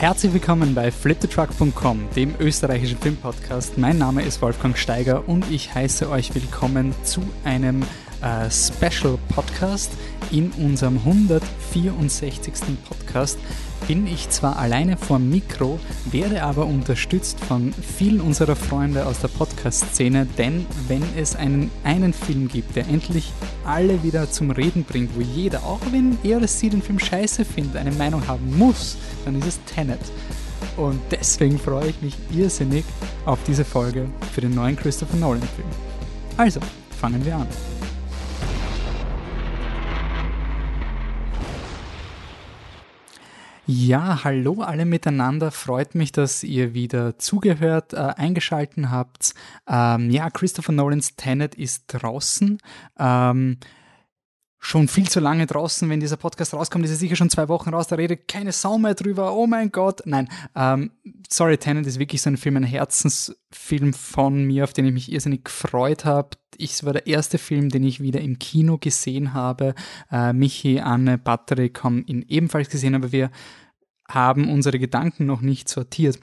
Herzlich willkommen bei fliptetruck.com, dem österreichischen Filmpodcast. Mein Name ist Wolfgang Steiger und ich heiße euch willkommen zu einem äh, Special Podcast. In unserem 164. Podcast bin ich zwar alleine vor dem Mikro, werde aber unterstützt von vielen unserer Freunde aus der Podcast-Szene, denn wenn es einen, einen Film gibt, der endlich alle wieder zum Reden bringt, wo jeder, auch wenn er es sie den Film scheiße findet, eine Meinung haben muss, dann ist es Tenet. Und deswegen freue ich mich irrsinnig auf diese Folge für den neuen Christopher Nolan-Film. Also, fangen wir an. Ja, hallo alle miteinander. Freut mich, dass ihr wieder zugehört, äh, eingeschalten habt. Ähm, ja, Christopher Nolans Tenet ist draußen. Ähm, schon viel zu lange draußen. Wenn dieser Podcast rauskommt, ist er sicher schon zwei Wochen raus. Da redet keine Sau mehr drüber. Oh mein Gott. Nein, ähm, sorry, Tenet ist wirklich so ein Film, ein Herzensfilm von mir, auf den ich mich irrsinnig gefreut habe. Ich war der erste Film, den ich wieder im Kino gesehen habe. Äh, Michi, Anne, Patrick haben ihn ebenfalls gesehen, aber wir haben unsere Gedanken noch nicht sortiert.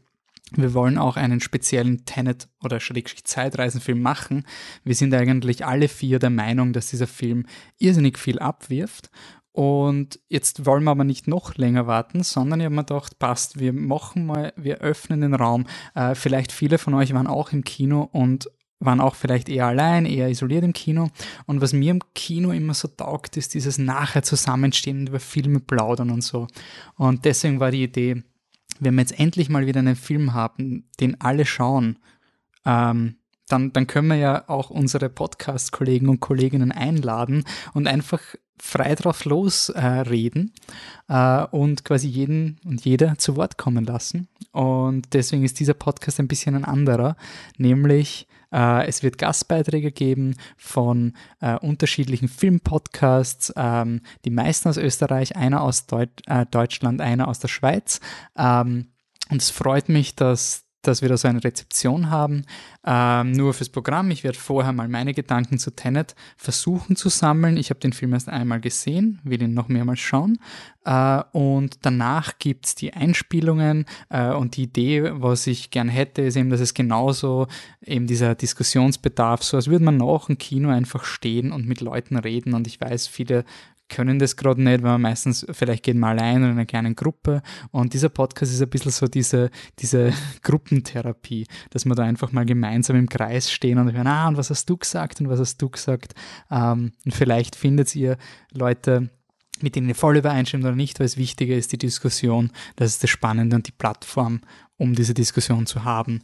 Wir wollen auch einen speziellen Tenet- oder Schrägstrich Zeitreisenfilm machen. Wir sind eigentlich alle vier der Meinung, dass dieser Film irrsinnig viel abwirft. Und jetzt wollen wir aber nicht noch länger warten, sondern ich habe mir gedacht, passt, wir machen mal, wir öffnen den Raum. Äh, vielleicht viele von euch waren auch im Kino und waren auch vielleicht eher allein, eher isoliert im Kino. Und was mir im Kino immer so taugt, ist dieses nachher Zusammenstehen und über Filme plaudern und so. Und deswegen war die Idee, wenn wir jetzt endlich mal wieder einen Film haben, den alle schauen, ähm, dann, dann können wir ja auch unsere Podcast-Kollegen und Kolleginnen einladen und einfach frei drauf losreden äh, äh, und quasi jeden und jeder zu Wort kommen lassen. Und deswegen ist dieser Podcast ein bisschen ein anderer, nämlich äh, es wird Gastbeiträge geben von äh, unterschiedlichen Filmpodcasts, ähm, die meisten aus Österreich, einer aus Deut äh, Deutschland, einer aus der Schweiz. Ähm, und es freut mich, dass dass wir da so eine Rezeption haben. Ähm, nur fürs Programm. Ich werde vorher mal meine Gedanken zu Tenet versuchen zu sammeln. Ich habe den Film erst einmal gesehen, will ihn noch mehrmals schauen. Äh, und danach gibt es die Einspielungen äh, und die Idee, was ich gern hätte, ist eben, dass es genauso eben dieser Diskussionsbedarf, so als würde man nach dem Kino einfach stehen und mit Leuten reden. Und ich weiß, viele können das gerade nicht, weil man meistens, vielleicht geht man allein oder in einer kleinen Gruppe. Und dieser Podcast ist ein bisschen so diese, diese Gruppentherapie, dass wir da einfach mal gemeinsam im Kreis stehen und hören, ah, und was hast du gesagt und was hast du gesagt? Ähm, und vielleicht findet ihr Leute, mit denen ihr voll übereinstimmt oder nicht, weil es wichtiger ist, die Diskussion, das ist das Spannende und die Plattform, um diese Diskussion zu haben.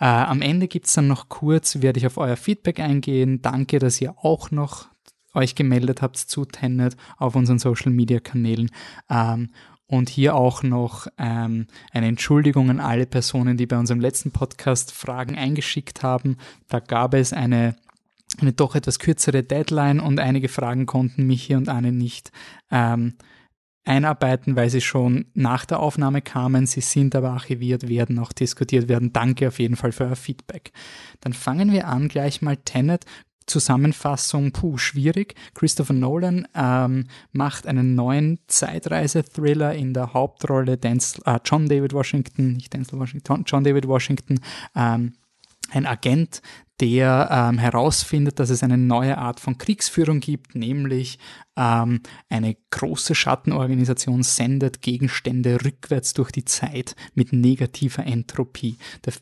Äh, am Ende gibt es dann noch kurz, werde ich auf euer Feedback eingehen. Danke, dass ihr auch noch euch gemeldet habt zu Tenet auf unseren Social Media Kanälen. Ähm, und hier auch noch ähm, eine Entschuldigung an alle Personen, die bei unserem letzten Podcast Fragen eingeschickt haben. Da gab es eine, eine doch etwas kürzere Deadline und einige Fragen konnten mich hier und Anne nicht ähm, einarbeiten, weil sie schon nach der Aufnahme kamen. Sie sind aber archiviert, werden auch diskutiert werden. Danke auf jeden Fall für euer Feedback. Dann fangen wir an gleich mal Tenet Zusammenfassung, puh, schwierig. Christopher Nolan ähm, macht einen neuen Zeitreise-Thriller in der Hauptrolle Denzel, äh, John David Washington, nicht Denzel Washington, John David Washington, ähm, ein Agent, der ähm, herausfindet, dass es eine neue Art von Kriegsführung gibt, nämlich ähm, eine große Schattenorganisation sendet Gegenstände rückwärts durch die Zeit mit negativer Entropie. Der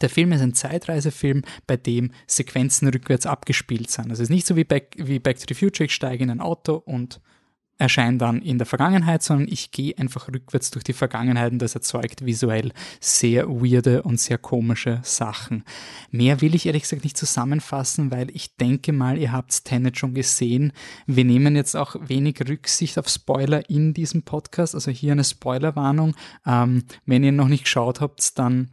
der Film ist ein Zeitreisefilm, bei dem Sequenzen rückwärts abgespielt sind. Es ist nicht so wie Back, wie Back to the Future, ich steige in ein Auto und erscheine dann in der Vergangenheit, sondern ich gehe einfach rückwärts durch die Vergangenheit und das erzeugt visuell sehr weirde und sehr komische Sachen. Mehr will ich ehrlich gesagt nicht zusammenfassen, weil ich denke mal, ihr habt Tenet schon gesehen. Wir nehmen jetzt auch wenig Rücksicht auf Spoiler in diesem Podcast, also hier eine Spoilerwarnung. Ähm, wenn ihr noch nicht geschaut habt, dann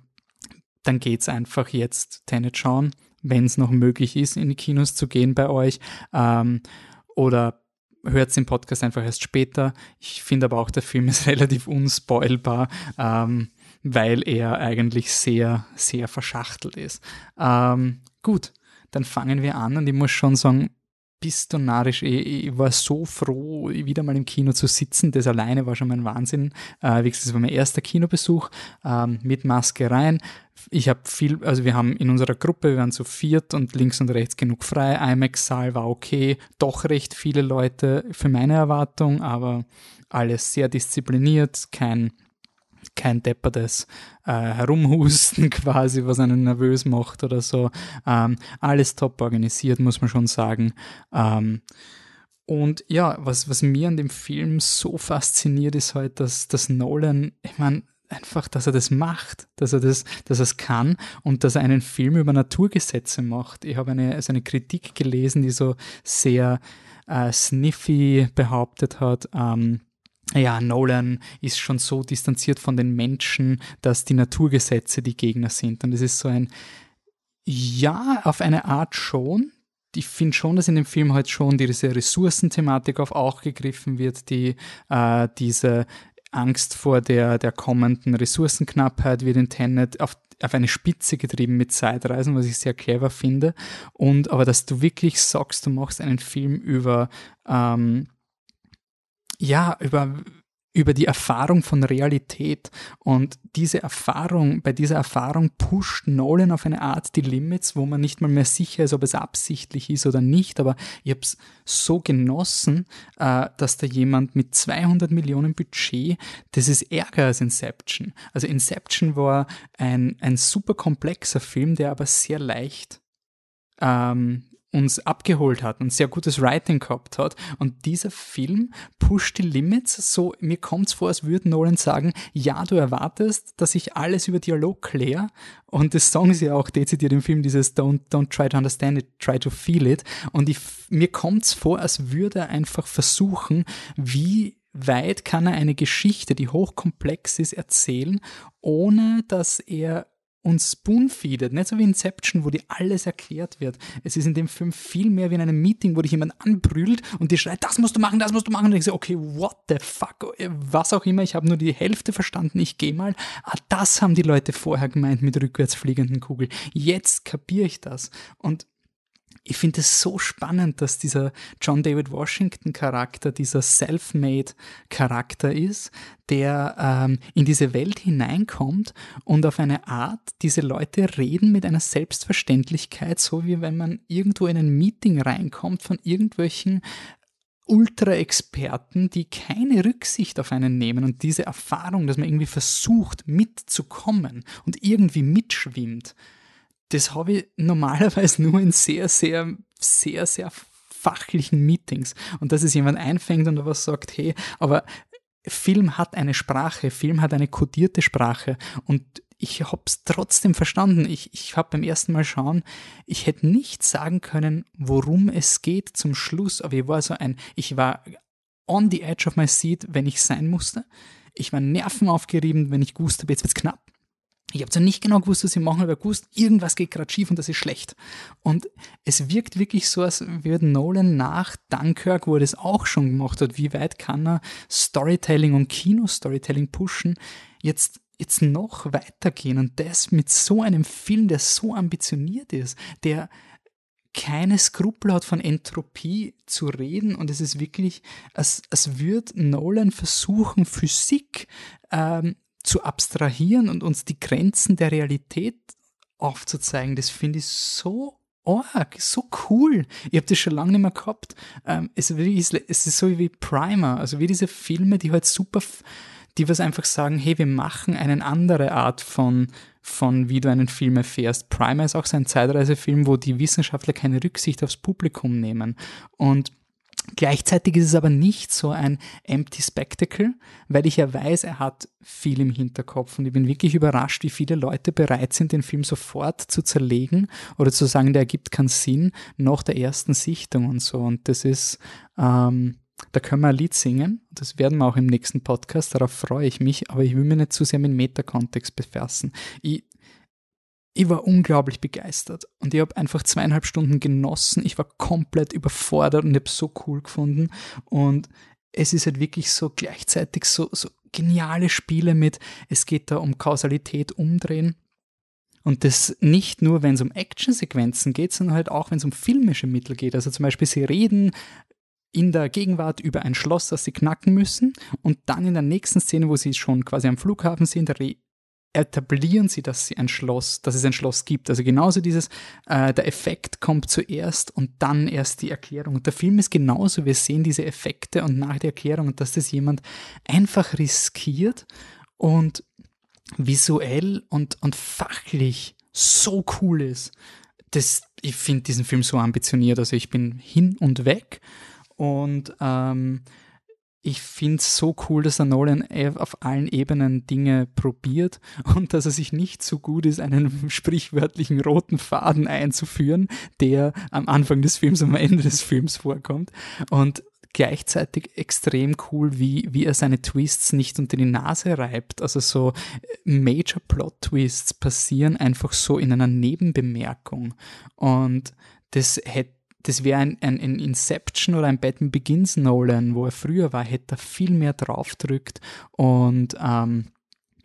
dann geht's einfach jetzt Tenet schauen, wenn es noch möglich ist, in die Kinos zu gehen bei euch. Ähm, oder hört den Podcast einfach erst später. Ich finde aber auch, der Film ist relativ unspoilbar, ähm, weil er eigentlich sehr, sehr verschachtelt ist. Ähm, gut, dann fangen wir an und ich muss schon sagen, bist du narrisch. Ich, ich, war so froh, wieder mal im Kino zu sitzen. Das alleine war schon mein Wahnsinn. Äh, wie gesagt, das war mein erster Kinobesuch ähm, mit Maske rein. Ich habe viel, also wir haben in unserer Gruppe, wir waren zu viert und links und rechts genug frei. IMAX-Saal war okay, doch recht viele Leute für meine Erwartung, aber alles sehr diszipliniert, kein kein deppertes äh, Herumhusten quasi, was einen nervös macht oder so. Ähm, alles top organisiert, muss man schon sagen. Ähm, und ja, was, was mir an dem Film so fasziniert, ist halt, dass, dass Nolan, ich meine, einfach, dass er das macht, dass er das, dass er es kann und dass er einen Film über Naturgesetze macht. Ich habe eine, also eine Kritik gelesen, die so sehr äh, sniffy behauptet hat, ähm, ja, Nolan ist schon so distanziert von den Menschen, dass die Naturgesetze die Gegner sind. Und es ist so ein, ja, auf eine Art schon. Ich finde schon, dass in dem Film halt schon diese Ressourcenthematik auf auch gegriffen wird, die äh, diese Angst vor der, der kommenden Ressourcenknappheit wird in Tenet auf, auf eine Spitze getrieben mit Zeitreisen, was ich sehr clever finde. Und aber dass du wirklich sagst, du machst einen Film über ähm, ja, über, über die Erfahrung von Realität. Und diese Erfahrung, bei dieser Erfahrung pusht Nolan auf eine Art die Limits, wo man nicht mal mehr sicher ist, ob es absichtlich ist oder nicht. Aber ich habe es so genossen, äh, dass da jemand mit 200 Millionen Budget, das ist ärger als Inception. Also Inception war ein, ein super komplexer Film, der aber sehr leicht ähm, uns abgeholt hat und sehr gutes Writing gehabt hat. Und dieser Film pusht die Limits, so mir kommt es vor, als würde Nolan sagen, ja, du erwartest, dass ich alles über Dialog kläre. Und das sagen sie ja auch dezidiert im Film, dieses Don't, don't try to understand it, try to feel it. Und ich, mir kommt es vor, als würde er einfach versuchen, wie weit kann er eine Geschichte, die hochkomplex ist, erzählen, ohne dass er und spoonfeedet, nicht so wie Inception, wo dir alles erklärt wird. Es ist in dem Film viel mehr wie in einem Meeting, wo dich jemand anbrüllt und dir schreit, das musst du machen, das musst du machen. Und ich so, okay, what the fuck, was auch immer, ich habe nur die Hälfte verstanden, ich gehe mal. Ah, das haben die Leute vorher gemeint mit rückwärts fliegenden Kugeln. Jetzt kapiere ich das. Und ich finde es so spannend, dass dieser John David Washington Charakter dieser Self-Made Charakter ist, der ähm, in diese Welt hineinkommt und auf eine Art diese Leute reden mit einer Selbstverständlichkeit, so wie wenn man irgendwo in ein Meeting reinkommt von irgendwelchen Ultra-Experten, die keine Rücksicht auf einen nehmen und diese Erfahrung, dass man irgendwie versucht mitzukommen und irgendwie mitschwimmt, das habe ich normalerweise nur in sehr, sehr, sehr, sehr fachlichen Meetings. Und dass es jemand einfängt und was sagt, hey, aber Film hat eine Sprache, Film hat eine kodierte Sprache und ich habe es trotzdem verstanden. Ich, ich habe beim ersten Mal schauen, ich hätte nicht sagen können, worum es geht zum Schluss, aber ich war so ein, ich war on the edge of my seat, wenn ich sein musste. Ich war nervenaufgerieben, wenn ich gewusst habe, jetzt wird's knapp. Ich habe zwar nicht genau gewusst, was sie machen, aber gewusst, irgendwas geht gerade schief und das ist schlecht. Und es wirkt wirklich so, als würde Nolan nach Dunkirk, wo er das auch schon gemacht hat, wie weit kann er Storytelling und Kino-Storytelling pushen, jetzt, jetzt noch weitergehen und das mit so einem Film, der so ambitioniert ist, der keine Skrupel hat von Entropie zu reden und es ist wirklich, als, als würde Nolan versuchen, Physik ähm, zu abstrahieren und uns die Grenzen der Realität aufzuzeigen, das finde ich so arg, so cool. Ich habe das schon lange nicht mehr gehabt. Ähm, es, ist, es ist so wie Primer, also wie diese Filme, die halt super, die was einfach sagen, hey, wir machen eine andere Art von, von wie du einen Film erfährst. Primer ist auch so ein Zeitreisefilm, wo die Wissenschaftler keine Rücksicht aufs Publikum nehmen. Und Gleichzeitig ist es aber nicht so ein empty spectacle, weil ich ja weiß, er hat viel im Hinterkopf und ich bin wirklich überrascht, wie viele Leute bereit sind, den Film sofort zu zerlegen oder zu sagen, der ergibt keinen Sinn nach der ersten Sichtung und so. Und das ist, ähm, da können wir ein Lied singen, das werden wir auch im nächsten Podcast, darauf freue ich mich, aber ich will mich nicht zu sehr mit Metakontext befassen. Ich ich war unglaublich begeistert und ich habe einfach zweieinhalb Stunden genossen. Ich war komplett überfordert und habe es so cool gefunden. Und es ist halt wirklich so gleichzeitig so, so geniale Spiele mit, es geht da um Kausalität umdrehen. Und das nicht nur, wenn es um Actionsequenzen geht, sondern halt auch, wenn es um filmische Mittel geht. Also zum Beispiel, sie reden in der Gegenwart über ein Schloss, das sie knacken müssen und dann in der nächsten Szene, wo sie schon quasi am Flughafen sind, etablieren sie, dass sie ein Schloss, dass es ein Schloss gibt. Also genauso dieses, äh, der Effekt kommt zuerst und dann erst die Erklärung. Und der Film ist genauso, wir sehen diese Effekte und nach der Erklärung dass das jemand einfach riskiert und visuell und, und fachlich so cool ist. Das, ich finde diesen Film so ambitioniert. Also ich bin hin und weg und ähm, ich finde es so cool, dass der Nolan auf allen Ebenen Dinge probiert und dass er sich nicht so gut ist, einen sprichwörtlichen roten Faden einzuführen, der am Anfang des Films, am Ende des Films vorkommt. Und gleichzeitig extrem cool, wie, wie er seine Twists nicht unter die Nase reibt. Also so äh, Major Plot Twists passieren einfach so in einer Nebenbemerkung. Und das hätte das wäre ein, ein, ein, Inception oder ein Batman Begins Nolan, wo er früher war, hätte er viel mehr draufdrückt und ähm,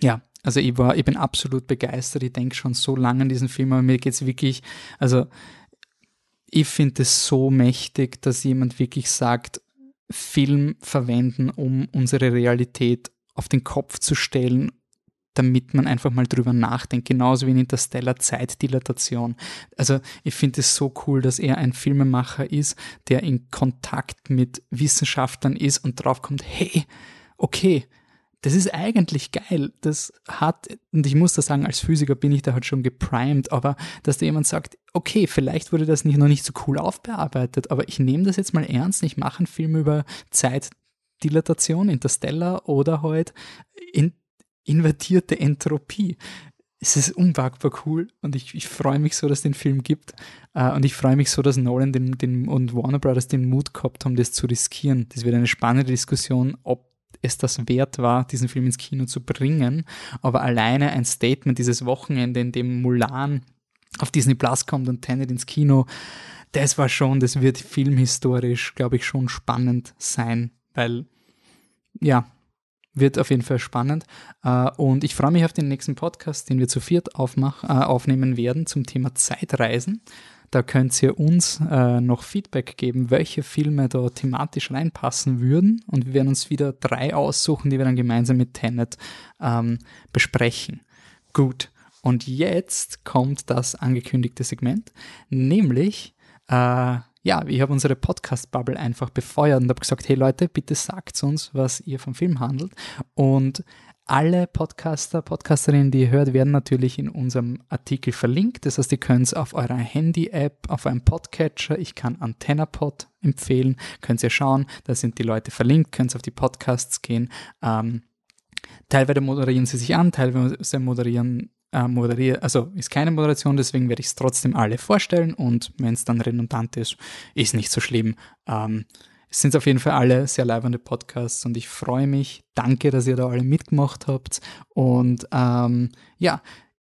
ja, also ich war, ich bin absolut begeistert. Ich denke schon so lange an diesen Film, aber mir geht es wirklich, also ich finde es so mächtig, dass jemand wirklich sagt, Film verwenden, um unsere Realität auf den Kopf zu stellen damit man einfach mal drüber nachdenkt, genauso wie in Interstellar Zeitdilatation. Also ich finde es so cool, dass er ein Filmemacher ist, der in Kontakt mit Wissenschaftlern ist und draufkommt, hey, okay, das ist eigentlich geil. Das hat, und ich muss da sagen, als Physiker bin ich da halt schon geprimed, aber dass da jemand sagt, okay, vielleicht wurde das nicht, noch nicht so cool aufbearbeitet, aber ich nehme das jetzt mal ernst, ich mache einen Film über Zeitdilatation, Interstellar oder halt in invertierte Entropie. Es ist unwagbar cool und ich, ich freue mich so, dass es den Film gibt. Uh, und ich freue mich so, dass Nolan den, den, und Warner Brothers den Mut gehabt haben, das zu riskieren. Das wird eine spannende Diskussion, ob es das wert war, diesen Film ins Kino zu bringen. Aber alleine ein Statement dieses Wochenende, in dem Mulan auf Disney Plus kommt und Tenet ins Kino, das war schon, das wird filmhistorisch, glaube ich, schon spannend sein, weil ja, wird auf jeden Fall spannend. Äh, und ich freue mich auf den nächsten Podcast, den wir zu viert aufmach, äh, aufnehmen werden zum Thema Zeitreisen. Da könnt ihr uns äh, noch Feedback geben, welche Filme da thematisch reinpassen würden. Und wir werden uns wieder drei aussuchen, die wir dann gemeinsam mit Tenet ähm, besprechen. Gut. Und jetzt kommt das angekündigte Segment, nämlich äh, ja, ich habe unsere Podcast-Bubble einfach befeuert und habe gesagt, hey Leute, bitte sagt uns, was ihr vom Film handelt. Und alle Podcaster, Podcasterinnen, die ihr hört, werden natürlich in unserem Artikel verlinkt. Das heißt, ihr könnt es auf eurer Handy-App, auf einem Podcatcher, ich kann AntennaPod empfehlen, könnt ihr schauen, da sind die Leute verlinkt, könnt ihr auf die Podcasts gehen. Ähm, teilweise moderieren sie sich an, teilweise moderieren äh, moderiere, also ist keine Moderation, deswegen werde ich es trotzdem alle vorstellen und wenn es dann redundant ist, ist nicht so schlimm. Ähm, es sind auf jeden Fall alle sehr leibende Podcasts und ich freue mich. Danke, dass ihr da alle mitgemacht habt. Und ähm, ja,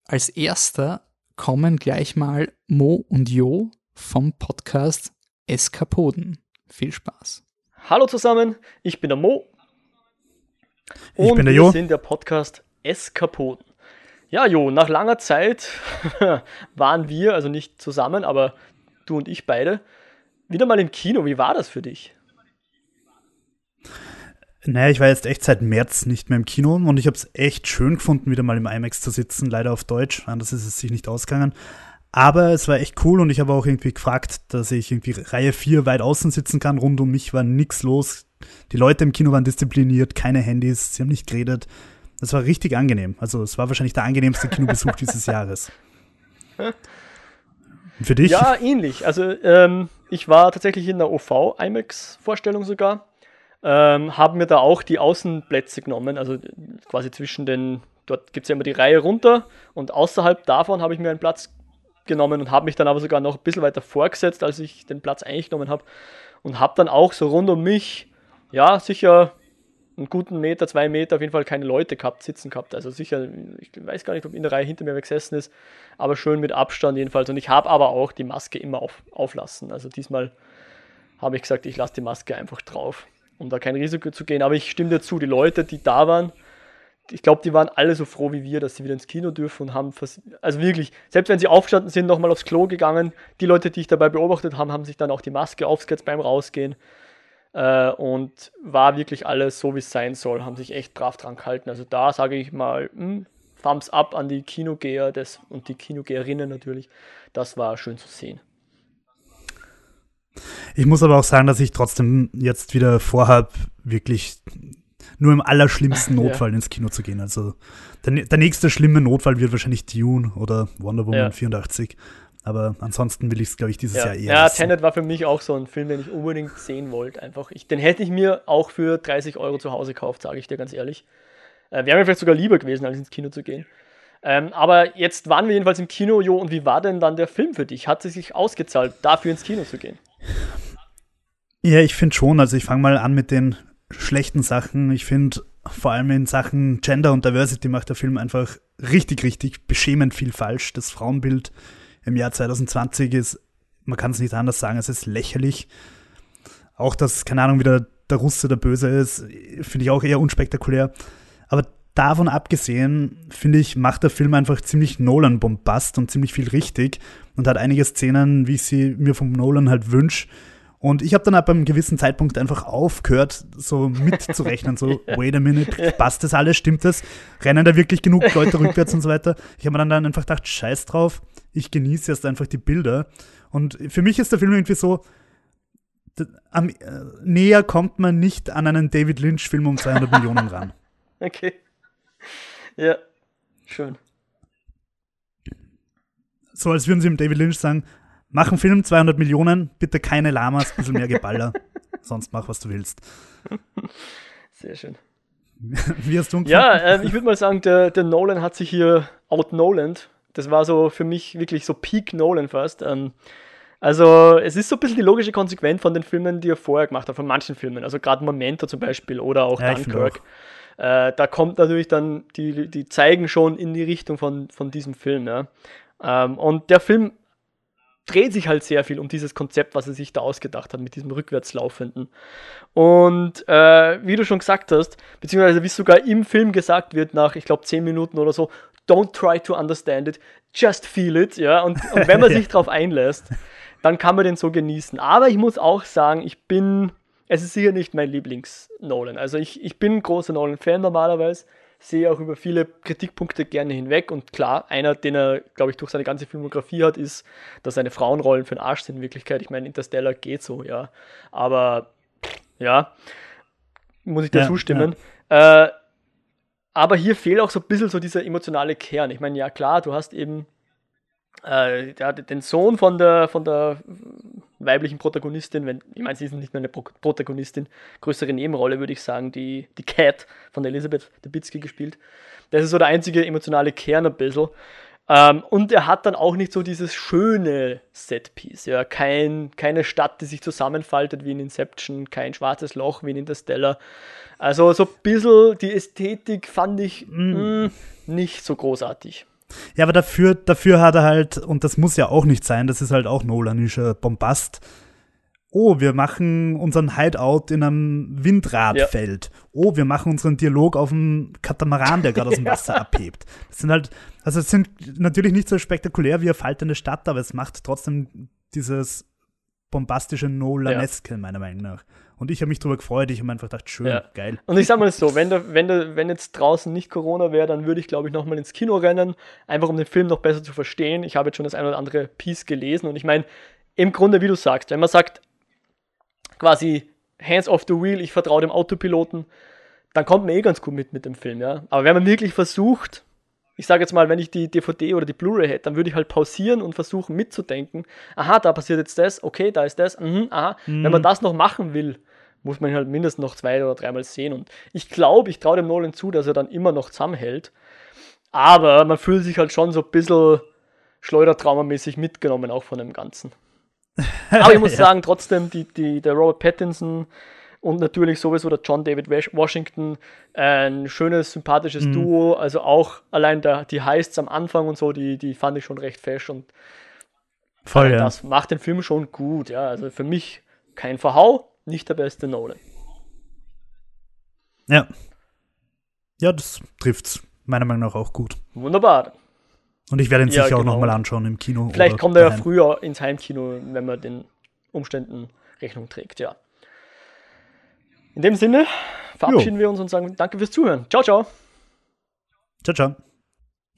als erster kommen gleich mal Mo und Jo vom Podcast Eskapoden. Viel Spaß. Hallo zusammen, ich bin der Mo. Und ich bin der Jo. Wir sind der Podcast Eskapoden. Ja, Jo, nach langer Zeit waren wir, also nicht zusammen, aber du und ich beide, wieder mal im Kino. Wie war das für dich? Naja, ich war jetzt echt seit März nicht mehr im Kino und ich habe es echt schön gefunden, wieder mal im IMAX zu sitzen, leider auf Deutsch, anders ist es sich nicht ausgegangen. Aber es war echt cool und ich habe auch irgendwie gefragt, dass ich irgendwie Reihe 4 weit außen sitzen kann. Rund um mich war nichts los. Die Leute im Kino waren diszipliniert, keine Handys, sie haben nicht geredet. Das war richtig angenehm. Also es war wahrscheinlich der angenehmste Kinobesuch dieses Jahres. Und für dich? Ja, ähnlich. Also ähm, ich war tatsächlich in der OV IMAX-Vorstellung sogar. Ähm, haben mir da auch die Außenplätze genommen, also quasi zwischen den, dort gibt es ja immer die Reihe runter und außerhalb davon habe ich mir einen Platz genommen und habe mich dann aber sogar noch ein bisschen weiter vorgesetzt, als ich den Platz eigentlich genommen habe und habe dann auch so rund um mich, ja, sicher einen guten Meter, zwei Meter auf jeden Fall keine Leute gehabt, sitzen gehabt. Also sicher, ich weiß gar nicht, ob in der Reihe hinter mir gesessen ist, aber schön mit Abstand jedenfalls. Und ich habe aber auch die Maske immer auf, auflassen. Also diesmal habe ich gesagt, ich lasse die Maske einfach drauf, um da kein Risiko zu gehen. Aber ich stimme dir zu, die Leute, die da waren, ich glaube, die waren alle so froh wie wir, dass sie wieder ins Kino dürfen und haben, also wirklich, selbst wenn sie aufgestanden sind, nochmal aufs Klo gegangen, die Leute, die ich dabei beobachtet habe, haben sich dann auch die Maske aufgesetzt beim Rausgehen äh, und war wirklich alles so, wie es sein soll, haben sich echt brav dran gehalten. Also da sage ich mal, mh, hm, Thumbs up an die Kinogeher des, und die Kinogeherinnen natürlich. Das war schön zu sehen. Ich muss aber auch sagen, dass ich trotzdem jetzt wieder vorhabe, wirklich nur im allerschlimmsten Notfall ja. ins Kino zu gehen. Also der, der, nächste schlimme Notfall wird wahrscheinlich Dune oder Wonder Woman ja. 84. Aber ansonsten will ich es, glaube ich, dieses ja. Jahr eher. Ja, Tenet war für mich auch so ein Film, den ich unbedingt sehen wollte. Einfach. Ich, den hätte ich mir auch für 30 Euro zu Hause gekauft, sage ich dir ganz ehrlich. Äh, Wäre mir vielleicht sogar lieber gewesen, als ins Kino zu gehen. Ähm, aber jetzt waren wir jedenfalls im Kino, Jo, und wie war denn dann der Film für dich? Hat es sich ausgezahlt, dafür ins Kino zu gehen? Ja, ich finde schon. Also ich fange mal an mit den schlechten Sachen. Ich finde vor allem in Sachen Gender und Diversity macht der Film einfach richtig, richtig beschämend viel falsch. Das Frauenbild im Jahr 2020 ist, man kann es nicht anders sagen, es ist lächerlich. Auch, dass, keine Ahnung, wieder der Russe der Böse ist, finde ich auch eher unspektakulär. Aber davon abgesehen, finde ich, macht der Film einfach ziemlich Nolan-Bombast und ziemlich viel richtig und hat einige Szenen, wie ich sie mir vom Nolan halt wünsche. Und ich habe dann ab einem gewissen Zeitpunkt einfach aufgehört, so mitzurechnen, so, wait a minute, passt das alles, stimmt das? Rennen da wirklich genug Leute rückwärts und so weiter? Ich habe mir dann, dann einfach gedacht, scheiß drauf, ich genieße jetzt einfach die Bilder. Und für mich ist der Film irgendwie so, am, äh, näher kommt man nicht an einen David Lynch-Film um 200 Millionen ran. Okay. Ja, schön. So als würden sie dem David Lynch sagen, mach einen Film, 200 Millionen, bitte keine Lamas, ein bisschen mehr Geballer, sonst mach, was du willst. Sehr schön. Wie hast du Ja, äh, ich würde mal sagen, der, der Nolan hat sich hier out Nolan. Das war so für mich wirklich so Peak Nolan fast. Ähm, also es ist so ein bisschen die logische Konsequenz von den Filmen, die er vorher gemacht hat, von manchen Filmen. Also gerade Momento zum Beispiel oder auch ja, Dunkirk. Äh, da kommt natürlich dann, die, die zeigen schon in die Richtung von, von diesem Film. Ja. Ähm, und der Film dreht sich halt sehr viel um dieses Konzept, was er sich da ausgedacht hat, mit diesem rückwärtslaufenden. Und äh, wie du schon gesagt hast, beziehungsweise wie es sogar im Film gesagt wird, nach, ich glaube, 10 Minuten oder so, don't try to understand it, just feel it, ja. Und, und wenn man sich darauf einlässt, dann kann man den so genießen. Aber ich muss auch sagen, ich bin, es ist sicher nicht mein Lieblings-Nolan. Also ich, ich bin ein großer Nolan-Fan normalerweise sehe auch über viele Kritikpunkte gerne hinweg. Und klar, einer, den er, glaube ich, durch seine ganze Filmografie hat, ist, dass seine Frauenrollen für den Arsch sind in Wirklichkeit. Ich meine, Interstellar geht so, ja. Aber ja, muss ich dir ja, zustimmen. Ja. Äh, aber hier fehlt auch so ein bisschen so dieser emotionale Kern. Ich meine, ja klar, du hast eben äh, den Sohn von der, von der weiblichen Protagonistin, wenn, ich meine, sie ist nicht mehr eine Pro Protagonistin, größere Nebenrolle, würde ich sagen, die, die Cat von Elisabeth Debicki gespielt. Das ist so der einzige emotionale Kern ein bisschen. Ähm, und er hat dann auch nicht so dieses schöne Setpiece, ja, kein, keine Stadt, die sich zusammenfaltet wie in Inception, kein schwarzes Loch wie in Interstellar. Also so ein bisschen die Ästhetik fand ich mm. mh, mm, nicht so großartig. Ja, aber dafür, dafür hat er halt, und das muss ja auch nicht sein, das ist halt auch Nolanischer Bombast. Oh, wir machen unseren Hideout in einem Windradfeld. Ja. Oh, wir machen unseren Dialog auf einem Katamaran, der gerade aus dem Wasser ja. abhebt. Das sind halt, also es sind natürlich nicht so spektakulär wie eine faltende Stadt, aber es macht trotzdem dieses bombastische Nolaneske, ja. meiner Meinung nach. Und ich habe mich darüber gefreut. Ich habe einfach gedacht, schön, ja. geil. Und ich sage mal so, wenn, da, wenn, da, wenn jetzt draußen nicht Corona wäre, dann würde ich, glaube ich, nochmal ins Kino rennen, einfach um den Film noch besser zu verstehen. Ich habe jetzt schon das ein oder andere Piece gelesen und ich meine, im Grunde, wie du sagst, wenn man sagt, quasi hands off the wheel, ich vertraue dem Autopiloten, dann kommt man eh ganz gut mit mit dem Film, ja. Aber wenn man wirklich versucht, ich sage jetzt mal, wenn ich die DVD oder die Blu-ray hätte, dann würde ich halt pausieren und versuchen mitzudenken. Aha, da passiert jetzt das, okay, da ist das, mhm, aha. Mhm. Wenn man das noch machen will, muss man halt mindestens noch zwei oder dreimal sehen. Und ich glaube, ich traue dem Nolan zu, dass er dann immer noch zusammenhält. Aber man fühlt sich halt schon so ein bisschen schleudertraumamäßig mitgenommen, auch von dem Ganzen. Aber ich muss ja. sagen, trotzdem, die, die, der Robert Pattinson und natürlich sowieso der John David Washington, ein schönes, sympathisches mhm. Duo. Also auch allein der, die Heists am Anfang und so, die, die fand ich schon recht fesch und Voll, das ja. macht den Film schon gut. Ja, also für mich kein Verhau, nicht der beste Nolan. Ja. Ja, das trifft's meiner Meinung nach auch gut. Wunderbar. Und ich werde ihn Ja, sicher auch genau. nochmal anschauen im Kino. Vielleicht kommt er ja früher ins Heimkino, wenn man den Umständen Rechnung trägt, ja. In dem Sinne verabschieden wir uns und sagen Danke fürs Zuhören. Ciao, ciao. Ciao, ciao.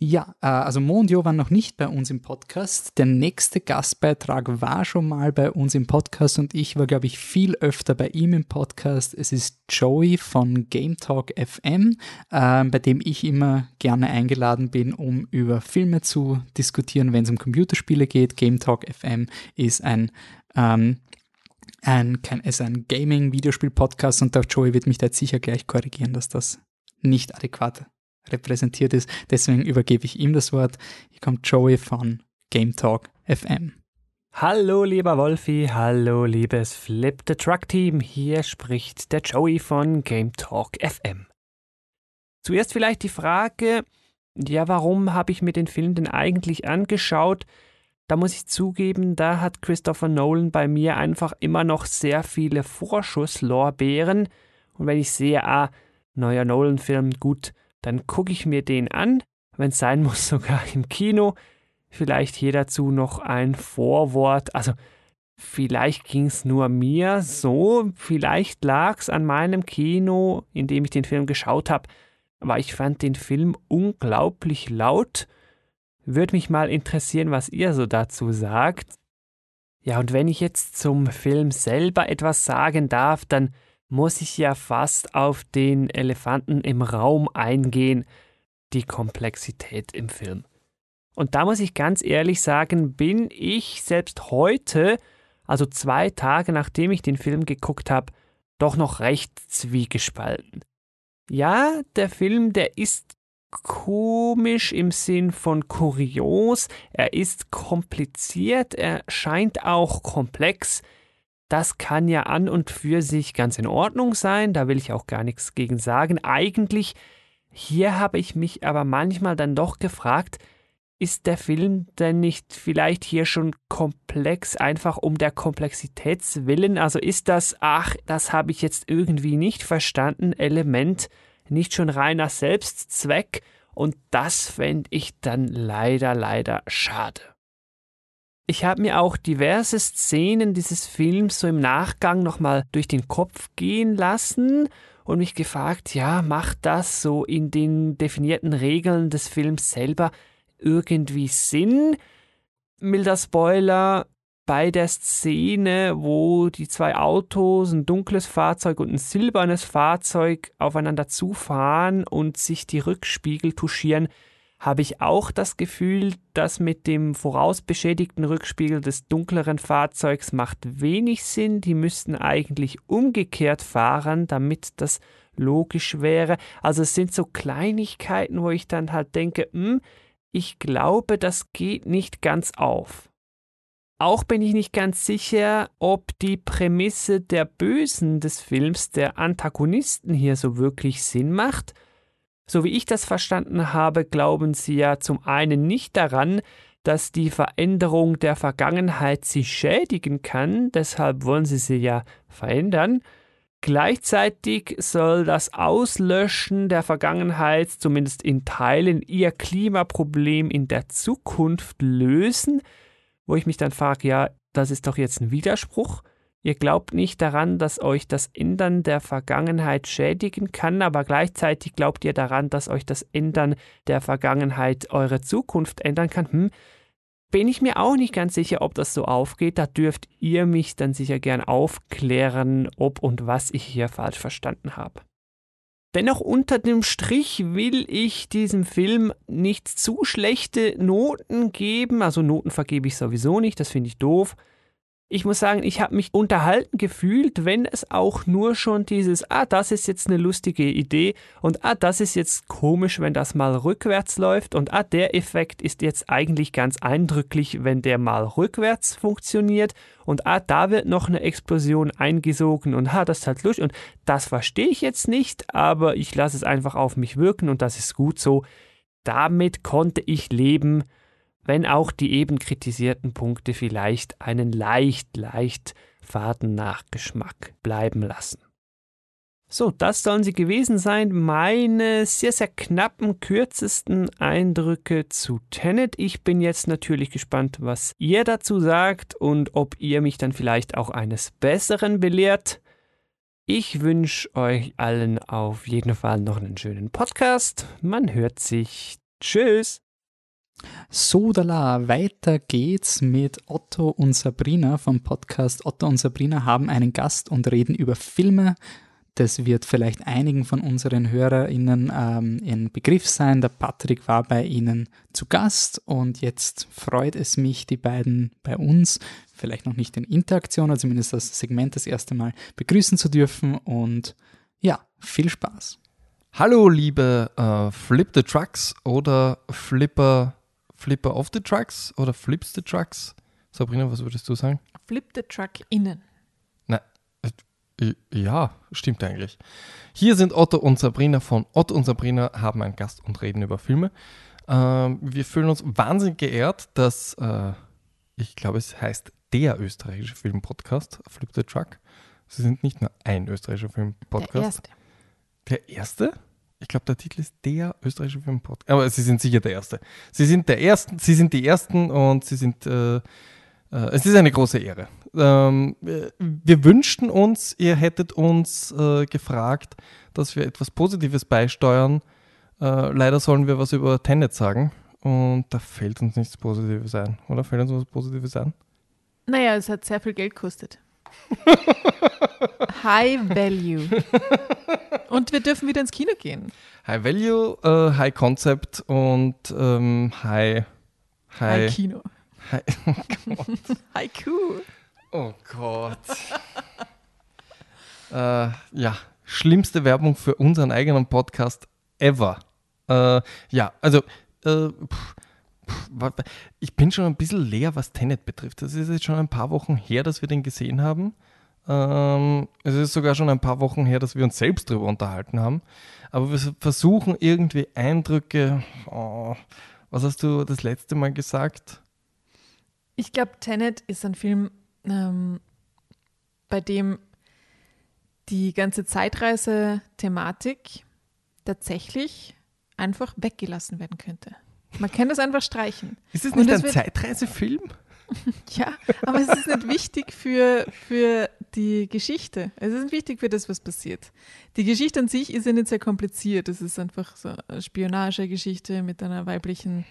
Ja, äh, also Mo und Jo waren noch nicht bei uns im Podcast. Der nächste Gastbeitrag war schon mal bei uns im Podcast und ich war, glaube ich, viel öfter bei ihm im Podcast. Es ist Joey von Game Talk FM, äh, bei dem ich immer gerne eingeladen bin, um über Filme zu diskutieren, wenn es um Computerspiele geht. Game Talk FM ist ein ähm, ein, kein, ist ein Gaming-Videospiel-Podcast und der Joey wird mich da jetzt sicher gleich korrigieren, dass das nicht adäquat repräsentiert ist. Deswegen übergebe ich ihm das Wort. Hier kommt Joey von Game Talk FM. Hallo lieber Wolfi, hallo liebes Flip the Truck Team, hier spricht der Joey von Game Talk FM. Zuerst vielleicht die Frage, ja, warum habe ich mir den Film denn eigentlich angeschaut? Da muss ich zugeben, da hat Christopher Nolan bei mir einfach immer noch sehr viele Vorschusslorbeeren. Und wenn ich sehe, ah, neuer Nolan-Film, gut, dann gucke ich mir den an, wenn es sein muss, sogar im Kino. Vielleicht hier dazu noch ein Vorwort. Also, vielleicht ging es nur mir so, vielleicht lag es an meinem Kino, in dem ich den Film geschaut habe, aber ich fand den Film unglaublich laut. Würde mich mal interessieren, was ihr so dazu sagt. Ja, und wenn ich jetzt zum Film selber etwas sagen darf, dann muss ich ja fast auf den Elefanten im Raum eingehen, die Komplexität im Film. Und da muss ich ganz ehrlich sagen, bin ich selbst heute, also zwei Tage nachdem ich den Film geguckt habe, doch noch recht zwiegespalten. Ja, der Film, der ist komisch im Sinn von kurios, er ist kompliziert, er scheint auch komplex. Das kann ja an und für sich ganz in Ordnung sein, da will ich auch gar nichts gegen sagen. Eigentlich, hier habe ich mich aber manchmal dann doch gefragt, ist der Film denn nicht vielleicht hier schon komplex, einfach um der Komplexitätswillen? Also ist das, ach, das habe ich jetzt irgendwie nicht verstanden, Element, nicht schon reiner Selbstzweck? Und das fände ich dann leider, leider schade. Ich habe mir auch diverse Szenen dieses Films so im Nachgang nochmal durch den Kopf gehen lassen und mich gefragt, ja, macht das so in den definierten Regeln des Films selber irgendwie Sinn? Milder Spoiler, bei der Szene, wo die zwei Autos, ein dunkles Fahrzeug und ein silbernes Fahrzeug aufeinander zufahren und sich die Rückspiegel touchieren, habe ich auch das Gefühl, dass mit dem vorausbeschädigten Rückspiegel des dunkleren Fahrzeugs macht wenig Sinn. Die müssten eigentlich umgekehrt fahren, damit das logisch wäre. Also es sind so Kleinigkeiten, wo ich dann halt denke, hm, ich glaube, das geht nicht ganz auf. Auch bin ich nicht ganz sicher, ob die Prämisse der Bösen des Films, der Antagonisten hier so wirklich Sinn macht. So wie ich das verstanden habe, glauben sie ja zum einen nicht daran, dass die Veränderung der Vergangenheit sie schädigen kann, deshalb wollen sie sie ja verändern. Gleichzeitig soll das Auslöschen der Vergangenheit zumindest in Teilen ihr Klimaproblem in der Zukunft lösen, wo ich mich dann frage, ja, das ist doch jetzt ein Widerspruch. Ihr glaubt nicht daran, dass euch das Ändern der Vergangenheit schädigen kann, aber gleichzeitig glaubt ihr daran, dass euch das Ändern der Vergangenheit eure Zukunft ändern kann. Hm, bin ich mir auch nicht ganz sicher, ob das so aufgeht. Da dürft ihr mich dann sicher gern aufklären, ob und was ich hier falsch verstanden habe. Dennoch unter dem Strich will ich diesem Film nicht zu schlechte Noten geben. Also Noten vergebe ich sowieso nicht, das finde ich doof. Ich muss sagen, ich habe mich unterhalten gefühlt, wenn es auch nur schon dieses, ah, das ist jetzt eine lustige Idee und ah, das ist jetzt komisch, wenn das mal rückwärts läuft und ah, der Effekt ist jetzt eigentlich ganz eindrücklich, wenn der mal rückwärts funktioniert und ah, da wird noch eine Explosion eingesogen und ah, das ist halt lustig und das verstehe ich jetzt nicht, aber ich lasse es einfach auf mich wirken und das ist gut so. Damit konnte ich leben wenn auch die eben kritisierten Punkte vielleicht einen leicht, leicht faden Nachgeschmack bleiben lassen. So, das sollen sie gewesen sein. Meine sehr, sehr knappen, kürzesten Eindrücke zu Tenet. Ich bin jetzt natürlich gespannt, was ihr dazu sagt und ob ihr mich dann vielleicht auch eines Besseren belehrt. Ich wünsche euch allen auf jeden Fall noch einen schönen Podcast. Man hört sich. Tschüss. Sodala, weiter geht's mit Otto und Sabrina vom Podcast. Otto und Sabrina haben einen Gast und reden über Filme, das wird vielleicht einigen von unseren HörerInnen ähm, in Begriff sein. Der Patrick war bei Ihnen zu Gast und jetzt freut es mich, die beiden bei uns, vielleicht noch nicht in Interaktion, oder zumindest das Segment das erste Mal begrüßen zu dürfen. Und ja, viel Spaß. Hallo, liebe äh, Flip the Trucks oder Flipper, Flipper of the Trucks oder Flips the Trucks. Sabrina, was würdest du sagen? Flip the Truck innen. Ja, stimmt eigentlich. Hier sind Otto und Sabrina von Otto und Sabrina haben einen Gast und reden über Filme. Ähm, wir fühlen uns wahnsinnig geehrt, dass äh, ich glaube, es heißt der österreichische Filmpodcast, Flip the Truck. Sie sind nicht nur ein österreichischer Filmpodcast. Der erste. Der erste? Ich glaube, der Titel ist der österreichische Filmpodcast. Aber Sie sind sicher der erste. Sie sind der ersten, Sie sind die ersten und Sie sind äh, äh, es ist eine große Ehre. Ähm, wir wünschten uns, ihr hättet uns äh, gefragt, dass wir etwas Positives beisteuern. Äh, leider sollen wir was über Tenet sagen und da fällt uns nichts Positives ein. Oder fällt uns was Positives ein? Naja, es hat sehr viel Geld gekostet. High Value. Und wir dürfen wieder ins Kino gehen. High Value, äh, High Concept und ähm, High, High, High Kino. Hi oh Gott. Haiku. Oh Gott. äh, ja, schlimmste Werbung für unseren eigenen Podcast ever. Äh, ja, also pff, ich bin schon ein bisschen leer, was Tenet betrifft. Das ist jetzt schon ein paar Wochen her, dass wir den gesehen haben. Ähm, es ist sogar schon ein paar Wochen her, dass wir uns selbst darüber unterhalten haben. Aber wir versuchen irgendwie Eindrücke. Oh, was hast du das letzte Mal gesagt? Ich glaube, Tenet ist ein Film, ähm, bei dem die ganze Zeitreise-Thematik tatsächlich einfach weggelassen werden könnte. Man kann das einfach streichen. Ist es nicht ein Zeitreisefilm? ja, aber es ist nicht wichtig für, für die Geschichte. Es ist nicht wichtig für das, was passiert. Die Geschichte an sich ist ja nicht sehr kompliziert. Es ist einfach so eine Spionagegeschichte mit einer weiblichen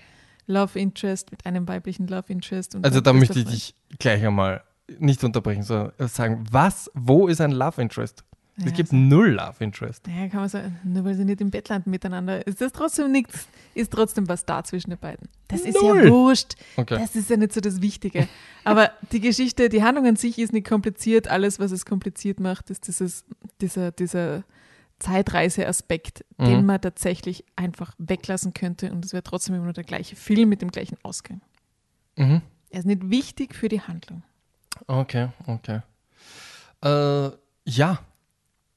Love Interest, mit einem weiblichen Love Interest. also da möchte ich dich gleich einmal nicht unterbrechen, sondern sagen, was, wo ist ein Love Interest? Es ja, gibt also, null Love Interest. Ja, kann man sagen, nur weil sie nicht im Bett landen miteinander, ist das trotzdem nichts, ist trotzdem was da zwischen den beiden. Das ist null. ja wurscht. Okay. Das ist ja nicht so das Wichtige. Aber die Geschichte, die Handlung an sich ist nicht kompliziert. Alles, was es kompliziert macht, ist dieses, dieser, dieser Zeitreiseaspekt, mhm. den man tatsächlich einfach weglassen könnte und es wäre trotzdem immer nur der gleiche Film mit dem gleichen Ausgang. Mhm. Er ist nicht wichtig für die Handlung. Okay, okay. Äh, ja,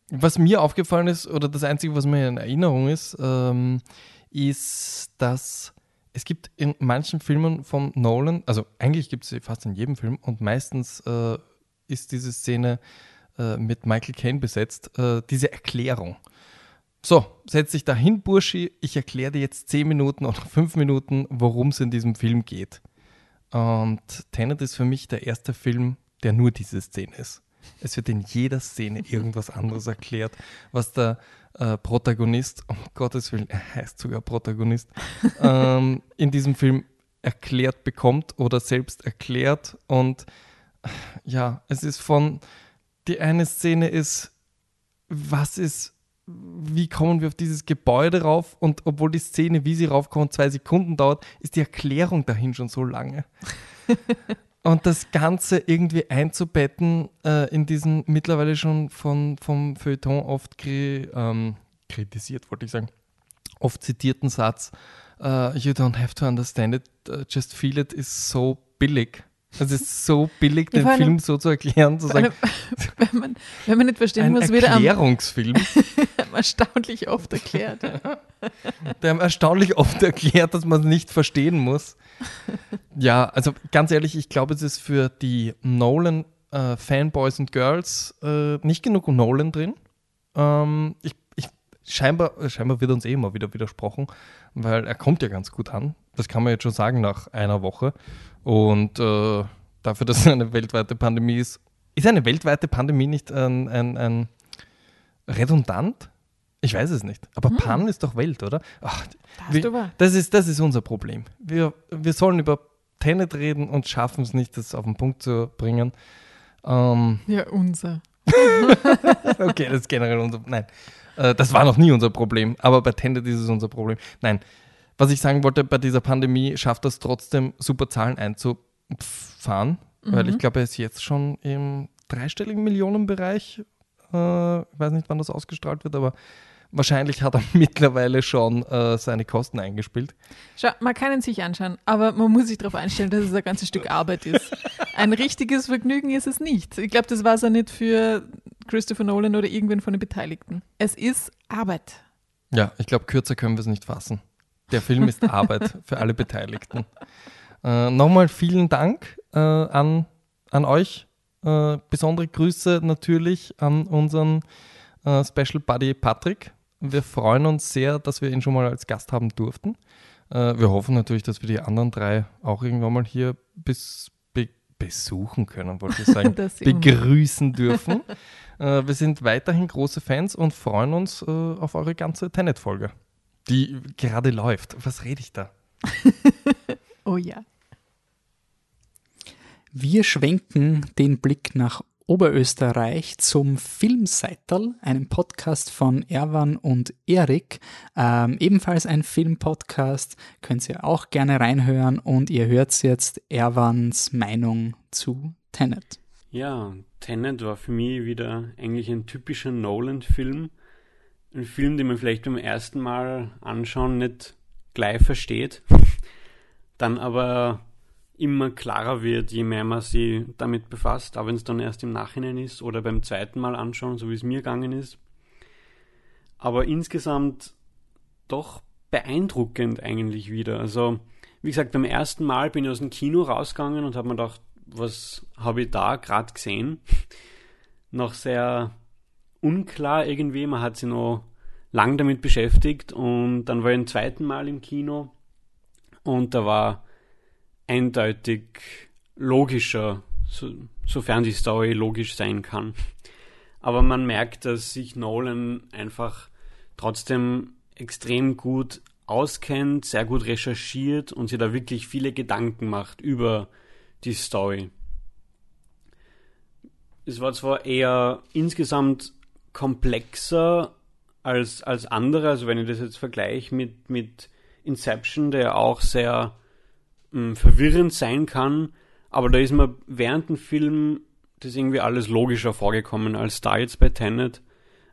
was mir aufgefallen ist, oder das Einzige, was mir in Erinnerung ist, ähm, ist, dass es gibt in manchen Filmen von Nolan, also eigentlich gibt es sie fast in jedem Film und meistens äh, ist diese Szene äh, mit Michael Caine besetzt, äh, diese Erklärung. So, setz dich da hin, Burschi. Ich erkläre dir jetzt zehn Minuten oder fünf Minuten, worum es in diesem Film geht. Und Tenet ist für mich der erste Film, der nur diese Szene ist. Es wird in jeder Szene irgendwas anderes erklärt, was der äh, Protagonist, um Gottes Willen, er heißt sogar Protagonist, ähm, in diesem Film erklärt bekommt oder selbst erklärt. Und ja, es ist von die eine Szene ist, was ist, wie kommen wir auf dieses Gebäude rauf? Und obwohl die Szene, wie sie raufkommen, zwei Sekunden dauert, ist die Erklärung dahin schon so lange. und das Ganze irgendwie einzubetten äh, in diesen mittlerweile schon von, vom Feuilleton oft kri ähm, kritisiert, wollte ich sagen, oft zitierten Satz, uh, You don't have to understand it, uh, just feel it, ist so billig. Es ist so billig, den ja, Film so zu erklären, zu sagen. wenn, man, wenn man nicht verstehen muss, wird er Erklärungsfilm. Erstaunlich oft erklärt. Der haben erstaunlich oft erklärt, dass man es nicht verstehen muss. Ja, also ganz ehrlich, ich glaube, es ist für die Nolan äh, Fanboys und Girls äh, nicht genug Nolan drin. Ähm, ich, ich, scheinbar, scheinbar wird uns eh immer wieder widersprochen, weil er kommt ja ganz gut an. Das kann man jetzt schon sagen nach einer Woche. Und äh, dafür, dass es eine weltweite Pandemie ist, ist eine weltweite Pandemie nicht ein, ein, ein redundant? Ich weiß es nicht. Aber hm. Pan ist doch Welt, oder? Ach, wir, das, ist, das ist unser Problem. Wir, wir sollen über Tenet reden und schaffen es nicht, das auf den Punkt zu bringen. Ähm, ja, unser. okay, das ist generell unser. Nein, äh, das war noch nie unser Problem. Aber bei Tenet ist es unser Problem. Nein, was ich sagen wollte, bei dieser Pandemie schafft das trotzdem super Zahlen einzufahren. Mhm. Weil ich glaube, er ist jetzt schon im dreistelligen Millionenbereich. Äh, ich weiß nicht, wann das ausgestrahlt wird, aber wahrscheinlich hat er mittlerweile schon äh, seine Kosten eingespielt. Schau, man kann ihn sich anschauen, aber man muss sich darauf einstellen, dass es ein ganzes Stück Arbeit ist. Ein richtiges Vergnügen ist es nicht. Ich glaube, das war es auch nicht für Christopher Nolan oder irgendwen von den Beteiligten. Es ist Arbeit. Ja, ich glaube, kürzer können wir es nicht fassen. Der Film ist Arbeit für alle Beteiligten. Äh, Nochmal vielen Dank äh, an, an euch. Äh, besondere Grüße natürlich an unseren äh, Special Buddy Patrick. Wir freuen uns sehr, dass wir ihn schon mal als Gast haben durften. Äh, wir hoffen natürlich, dass wir die anderen drei auch irgendwann mal hier bis, be, besuchen können, wollte ich sagen, begrüßen dürfen. Äh, wir sind weiterhin große Fans und freuen uns auf eure ganze Tenet-Folge, die gerade läuft. Was rede ich da? oh ja. Wir schwenken den Blick nach Oberösterreich zum Filmseital, einem Podcast von Erwan und Erik. Ähm, ebenfalls ein Filmpodcast, könnt ihr auch gerne reinhören und ihr hört jetzt Erwans Meinung zu Tenet. Ja, Tenet war für mich wieder eigentlich ein typischer Nolan-Film. Ein Film, den man vielleicht beim ersten Mal anschauen nicht gleich versteht, dann aber immer klarer wird, je mehr man sich damit befasst, auch wenn es dann erst im Nachhinein ist oder beim zweiten Mal anschauen, so wie es mir gegangen ist. Aber insgesamt doch beeindruckend eigentlich wieder. Also, wie gesagt, beim ersten Mal bin ich aus dem Kino rausgegangen und habe mir gedacht, was habe ich da gerade gesehen? noch sehr unklar irgendwie, man hat sich noch lang damit beschäftigt und dann war ich ein zweiten Mal im Kino und da war eindeutig logischer, so, sofern die Story logisch sein kann. Aber man merkt, dass sich Nolan einfach trotzdem extrem gut auskennt, sehr gut recherchiert und sich da wirklich viele Gedanken macht über die Story. Es war zwar eher insgesamt komplexer als, als andere, also wenn ich das jetzt vergleiche mit, mit Inception, der auch sehr mh, verwirrend sein kann, aber da ist mir während dem Film das irgendwie alles logischer vorgekommen als da jetzt bei Tenet.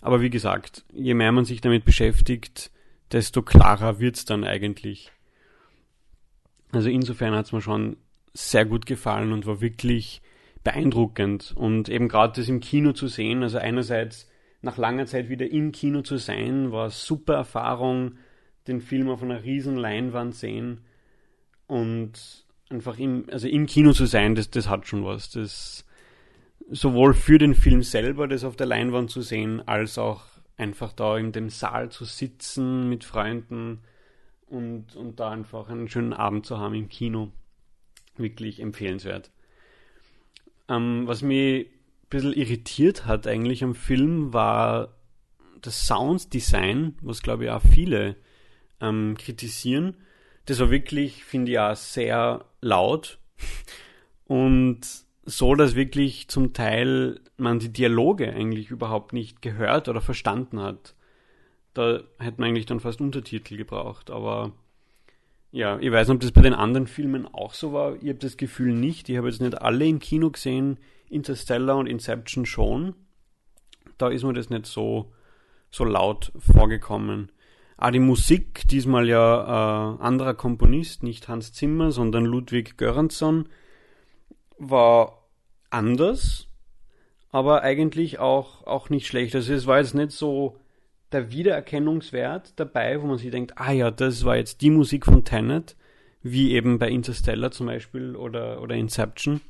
Aber wie gesagt, je mehr man sich damit beschäftigt, desto klarer wird es dann eigentlich. Also insofern hat es mir schon sehr gut gefallen und war wirklich beeindruckend. Und eben gerade das im Kino zu sehen, also einerseits nach langer Zeit wieder im Kino zu sein, war super Erfahrung, den Film auf einer riesen Leinwand sehen. Und einfach im, also im Kino zu sein, das, das hat schon was. Das sowohl für den Film selber, das auf der Leinwand zu sehen, als auch einfach da in dem Saal zu sitzen mit Freunden und, und da einfach einen schönen Abend zu haben im Kino. Wirklich empfehlenswert. Ähm, was mich ein bisschen irritiert hat eigentlich am Film war das Sounddesign, was glaube ich auch viele ähm, kritisieren das war wirklich, finde ich, auch sehr laut und so, dass wirklich zum Teil man die Dialoge eigentlich überhaupt nicht gehört oder verstanden hat. Da hätte man eigentlich dann fast Untertitel gebraucht, aber ja, ich weiß nicht, ob das bei den anderen Filmen auch so war. Ich habe das Gefühl nicht. Ich habe jetzt nicht alle im Kino gesehen, Interstellar und Inception schon. Da ist mir das nicht so, so laut vorgekommen. Ah, die Musik, diesmal ja äh, anderer Komponist, nicht Hans Zimmer, sondern Ludwig Göransson, war anders, aber eigentlich auch, auch nicht schlecht. Also es war jetzt nicht so der Wiedererkennungswert dabei, wo man sich denkt, ah ja, das war jetzt die Musik von Tenet, wie eben bei Interstellar zum Beispiel oder, oder Inception.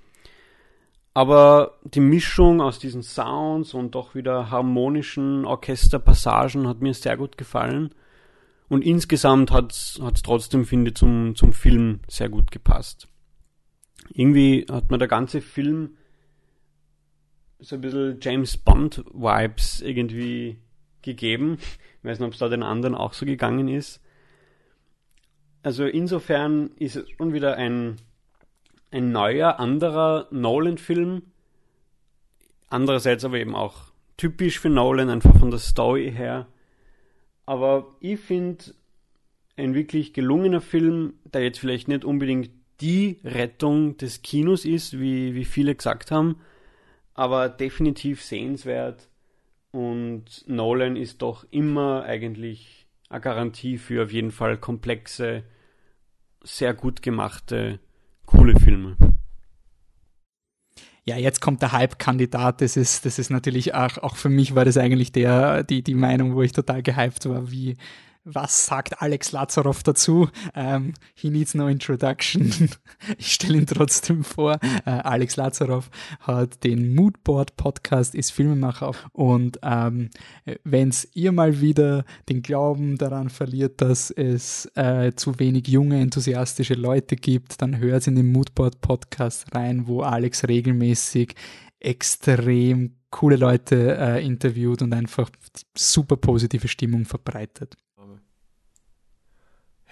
aber die Mischung aus diesen Sounds und doch wieder harmonischen Orchesterpassagen hat mir sehr gut gefallen. Und insgesamt hat es trotzdem, finde ich, zum, zum Film sehr gut gepasst. Irgendwie hat mir der ganze Film so ein bisschen James Bond-Vibes irgendwie gegeben. Ich weiß nicht, ob es da den anderen auch so gegangen ist. Also insofern ist es schon wieder ein, ein neuer, anderer Nolan-Film. Andererseits aber eben auch typisch für Nolan, einfach von der Story her. Aber ich finde, ein wirklich gelungener Film, der jetzt vielleicht nicht unbedingt die Rettung des Kinos ist, wie, wie viele gesagt haben, aber definitiv sehenswert. Und Nolan ist doch immer eigentlich eine Garantie für auf jeden Fall komplexe, sehr gut gemachte, coole Filme. Ja, jetzt kommt der Hype-Kandidat. Das ist, das ist natürlich auch, auch für mich war das eigentlich der, die, die Meinung, wo ich total gehypt war, wie, was sagt Alex Lazarov dazu? Um, ähm, he needs no introduction. ich stelle ihn trotzdem vor. Uh, Alex Lazarov hat den Moodboard Podcast, ist Filmemacher und um, ähm, wenn ihr mal wieder den Glauben daran verliert, dass es uh, zu wenig junge, enthusiastische Leute gibt, dann hört in den Moodboard Podcast rein, wo Alex regelmäßig extrem coole Leute äh, interviewt und einfach super positive Stimmung verbreitet.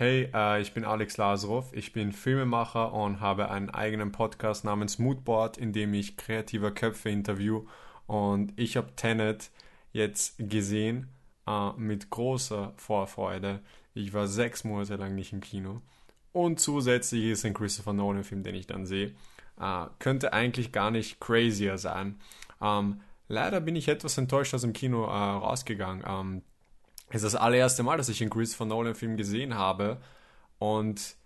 Hey, äh, ich bin Alex Lazarov, ich bin Filmemacher und habe einen eigenen Podcast namens Moodboard, in dem ich kreative Köpfe interview. Und ich habe Tenet jetzt gesehen äh, mit großer Vorfreude. Ich war sechs Monate lang nicht im Kino. Und zusätzlich ist ein Christopher Nolan-Film, den ich dann sehe. Äh, könnte eigentlich gar nicht crazier sein. Ähm, leider bin ich etwas enttäuscht aus dem Kino äh, rausgegangen. Ähm, ist das allererste Mal, dass ich einen Christopher Nolan-Film gesehen habe und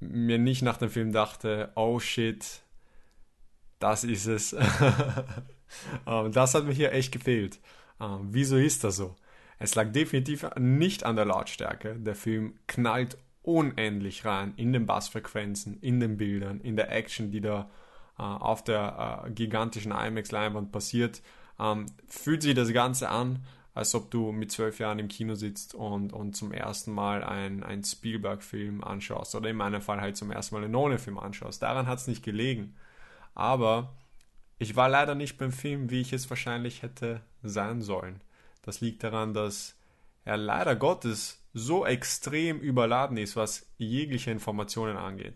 mir nicht nach dem Film dachte, oh shit, das ist es. Ähm, das hat mir hier echt gefehlt. Ähm, wieso ist das so? Es lag definitiv nicht an der Lautstärke. Der Film knallt unendlich rein in den Bassfrequenzen, in den Bildern, in der Action, die da äh, auf der äh, gigantischen IMAX-Leinwand passiert. Ähm, fühlt sich das Ganze an als ob du mit zwölf Jahren im Kino sitzt und, und zum ersten Mal einen Spielberg-Film anschaust oder in meinem Fall halt zum ersten Mal einen Nolan-Film anschaust. Daran hat es nicht gelegen. Aber ich war leider nicht beim Film, wie ich es wahrscheinlich hätte sein sollen. Das liegt daran, dass er leider Gottes so extrem überladen ist, was jegliche Informationen angeht.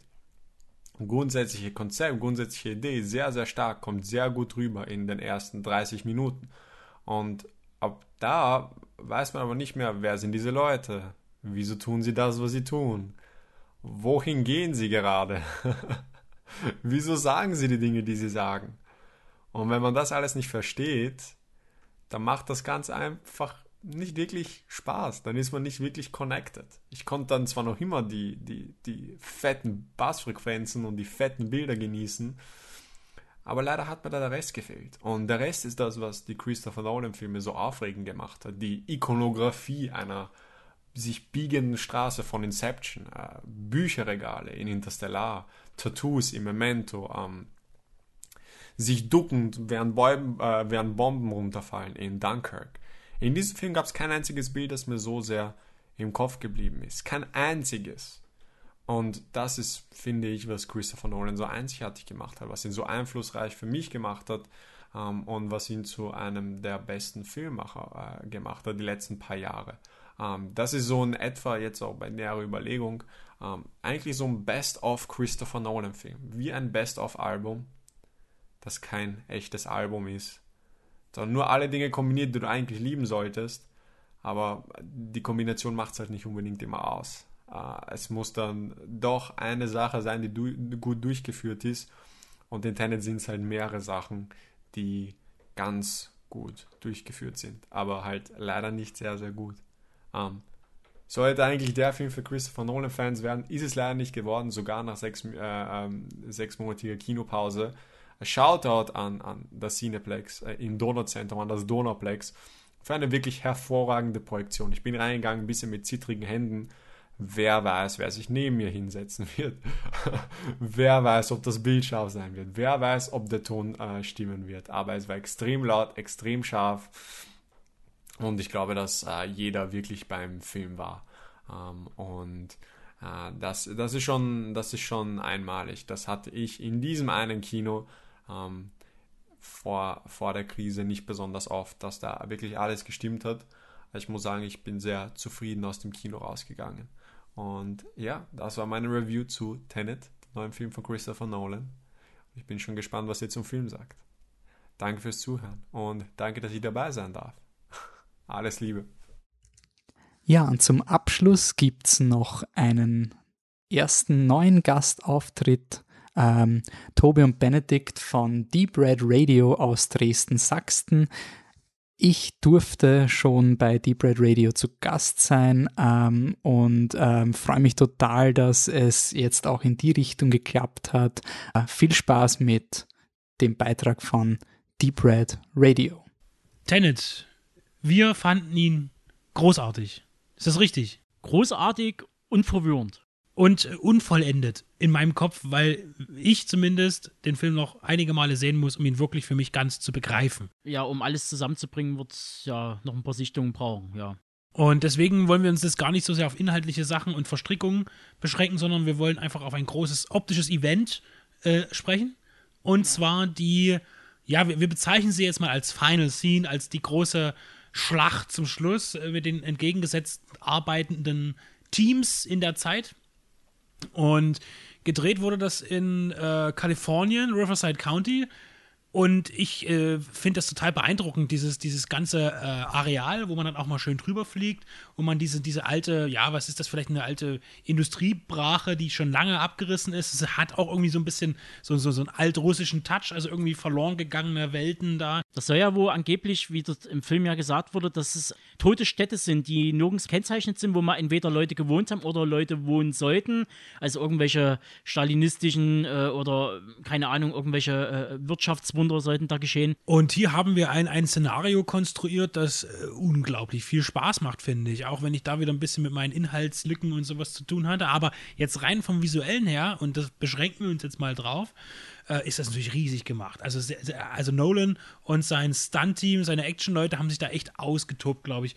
Grundsätzliche Konzept, grundsätzliche Idee, sehr, sehr stark, kommt sehr gut rüber in den ersten 30 Minuten. Und ab da weiß man aber nicht mehr, wer sind diese Leute? Wieso tun sie das, was sie tun? Wohin gehen sie gerade? Wieso sagen sie die Dinge, die sie sagen? Und wenn man das alles nicht versteht, dann macht das ganz einfach nicht wirklich Spaß. Dann ist man nicht wirklich connected. Ich konnte dann zwar noch immer die, die, die fetten Bassfrequenzen und die fetten Bilder genießen, aber leider hat mir da der Rest gefehlt. Und der Rest ist das, was die Christopher Nolan-Filme so aufregend gemacht hat. Die Ikonografie einer sich biegenden Straße von Inception, äh, Bücherregale in Interstellar, Tattoos im Memento, ähm, sich duckend, während, Bäumen, äh, während Bomben runterfallen in Dunkirk. In diesem Film gab es kein einziges Bild, das mir so sehr im Kopf geblieben ist. Kein einziges. Und das ist, finde ich, was Christopher Nolan so einzigartig gemacht hat, was ihn so einflussreich für mich gemacht hat ähm, und was ihn zu einem der besten Filmmacher äh, gemacht hat die letzten paar Jahre. Ähm, das ist so in etwa jetzt auch bei näherer Überlegung ähm, eigentlich so ein Best-of Christopher Nolan Film, wie ein Best-of Album, das kein echtes Album ist, sondern nur alle Dinge kombiniert, die du eigentlich lieben solltest, aber die Kombination macht es halt nicht unbedingt immer aus. Äh, es muss dann doch eine Sache sein, die du, gut durchgeführt ist. Und in Tenet sind es halt mehrere Sachen, die ganz gut durchgeführt sind, aber halt leider nicht sehr, sehr gut. Ähm, sollte eigentlich der Film für Christopher Nolan-Fans werden, ist es leider nicht geworden, sogar nach sechs, äh, ähm, sechsmonatiger Kinopause. Shoutout an, an das Cineplex äh, im Donauzentrum, an das Donauplex, für eine wirklich hervorragende Projektion. Ich bin reingegangen, ein bisschen mit zittrigen Händen, Wer weiß, wer sich neben mir hinsetzen wird. wer weiß, ob das Bild scharf sein wird. Wer weiß, ob der Ton äh, stimmen wird. Aber es war extrem laut, extrem scharf. Und ich glaube, dass äh, jeder wirklich beim Film war. Ähm, und äh, das, das, ist schon, das ist schon einmalig. Das hatte ich in diesem einen Kino ähm, vor, vor der Krise nicht besonders oft, dass da wirklich alles gestimmt hat. Ich muss sagen, ich bin sehr zufrieden aus dem Kino rausgegangen. Und ja, das war meine Review zu Tenet, dem neuen Film von Christopher Nolan. Ich bin schon gespannt, was ihr zum Film sagt. Danke fürs Zuhören und danke, dass ich dabei sein darf. Alles Liebe. Ja, und zum Abschluss gibt es noch einen ersten neuen Gastauftritt. Ähm, Tobi und Benedikt von Deep Red Radio aus Dresden-Sachsen. Ich durfte schon bei Deep Red Radio zu Gast sein ähm, und ähm, freue mich total, dass es jetzt auch in die Richtung geklappt hat. Äh, viel Spaß mit dem Beitrag von Deep Red Radio. Tenet, wir fanden ihn großartig. Ist das richtig? Großartig und verwirrend und unvollendet in meinem Kopf, weil ich zumindest den Film noch einige Male sehen muss, um ihn wirklich für mich ganz zu begreifen. Ja, um alles zusammenzubringen, wird es ja noch ein paar Sichtungen brauchen, ja. Und deswegen wollen wir uns das gar nicht so sehr auf inhaltliche Sachen und Verstrickungen beschränken, sondern wir wollen einfach auf ein großes optisches Event äh, sprechen. Und zwar die, ja, wir, wir, bezeichnen sie jetzt mal als Final Scene, als die große Schlacht zum Schluss äh, mit den entgegengesetzt arbeitenden Teams in der Zeit. Und gedreht wurde das in äh, Kalifornien, Riverside County. Und ich äh, finde das total beeindruckend, dieses, dieses ganze äh, Areal, wo man dann auch mal schön drüber fliegt und man diese, diese alte, ja, was ist das, vielleicht eine alte Industriebrache, die schon lange abgerissen ist. Es hat auch irgendwie so ein bisschen so, so, so einen altrussischen Touch, also irgendwie verloren gegangene Welten da. Das soll ja wohl angeblich, wie das im Film ja gesagt wurde, dass es tote Städte sind, die nirgends kennzeichnet sind, wo mal entweder Leute gewohnt haben oder Leute wohnen sollten. Also irgendwelche stalinistischen äh, oder keine Ahnung, irgendwelche äh, Wirtschaftswunder Wunder sollten da geschehen. Und hier haben wir ein, ein Szenario konstruiert, das äh, unglaublich viel Spaß macht, finde ich. Auch wenn ich da wieder ein bisschen mit meinen Inhaltslücken und sowas zu tun hatte. Aber jetzt rein vom Visuellen her, und das beschränken wir uns jetzt mal drauf, äh, ist das natürlich riesig gemacht. Also, also Nolan und sein Stunt-Team, seine Action-Leute haben sich da echt ausgetobt, glaube ich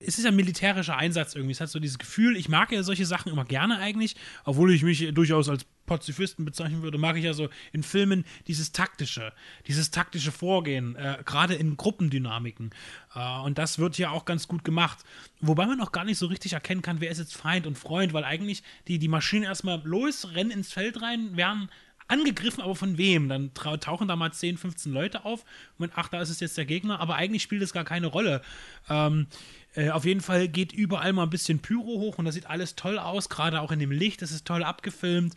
es ist ein militärischer Einsatz irgendwie. Es hat so dieses Gefühl, ich mag ja solche Sachen immer gerne eigentlich, obwohl ich mich durchaus als Pazifisten bezeichnen würde, mag ich ja so in Filmen dieses taktische, dieses taktische Vorgehen, äh, gerade in Gruppendynamiken. Äh, und das wird hier auch ganz gut gemacht. Wobei man auch gar nicht so richtig erkennen kann, wer ist jetzt Feind und Freund, weil eigentlich die, die Maschinen erstmal los, rennen ins Feld rein, werden angegriffen, aber von wem? Dann tauchen da mal 10, 15 Leute auf und ach, da ist es jetzt der Gegner, aber eigentlich spielt es gar keine Rolle. Ähm, äh, auf jeden Fall geht überall mal ein bisschen Pyro hoch und das sieht alles toll aus, gerade auch in dem Licht, das ist toll abgefilmt.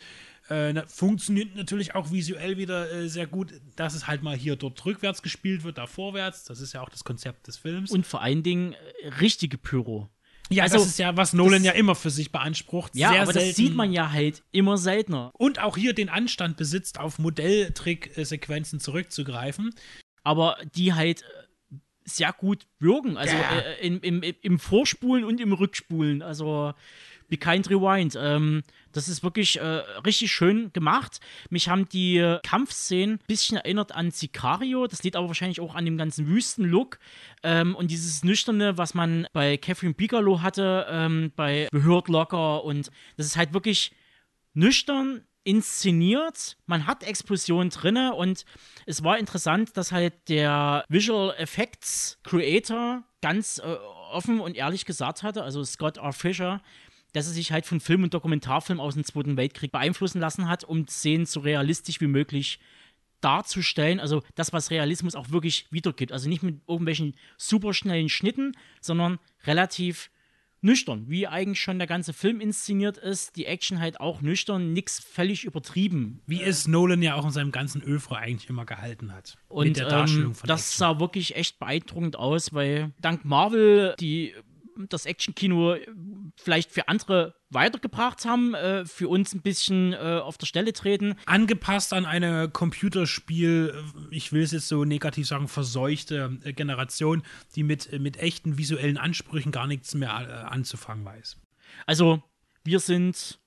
Äh, funktioniert natürlich auch visuell wieder äh, sehr gut, dass es halt mal hier dort rückwärts gespielt wird, da vorwärts. Das ist ja auch das Konzept des Films. Und vor allen Dingen äh, richtige Pyro. Ja, also, das ist ja, was Nolan ja immer für sich beansprucht. Ja, Sehr aber selten. das sieht man ja halt immer seltener. Und auch hier den Anstand besitzt, auf Modelltrick-Sequenzen zurückzugreifen. Aber die halt äh, sehr gut wirken. Also ja. äh, im, im, im Vorspulen und im Rückspulen. Also Be Kind Rewind. Ähm, das ist wirklich äh, richtig schön gemacht. Mich haben die Kampfszenen ein bisschen erinnert an Sicario. Das liegt aber wahrscheinlich auch an dem ganzen Wüstenlook. Ähm, und dieses Nüchterne, was man bei Catherine Bigelow hatte, ähm, bei Behörd Locker. Und das ist halt wirklich nüchtern, inszeniert. Man hat Explosionen drinne und es war interessant, dass halt der Visual Effects Creator ganz äh, offen und ehrlich gesagt hatte, also Scott R. Fisher, dass er sich halt von Film und Dokumentarfilm aus dem Zweiten Weltkrieg beeinflussen lassen hat, um Szenen so realistisch wie möglich darzustellen. Also das, was Realismus auch wirklich wiedergibt. Also nicht mit irgendwelchen superschnellen Schnitten, sondern relativ nüchtern, wie eigentlich schon der ganze Film inszeniert ist. Die Action halt auch nüchtern, nichts völlig übertrieben. Wie es Nolan ja auch in seinem ganzen Öfre eigentlich immer gehalten hat. Und ähm, das Action. sah wirklich echt beeindruckend aus, weil dank Marvel die das Actionkino vielleicht für andere weitergebracht haben, äh, für uns ein bisschen äh, auf der Stelle treten. Angepasst an eine Computerspiel, äh, ich will es jetzt so negativ sagen, verseuchte äh, Generation, die mit, mit echten visuellen Ansprüchen gar nichts mehr äh, anzufangen weiß. Also wir sind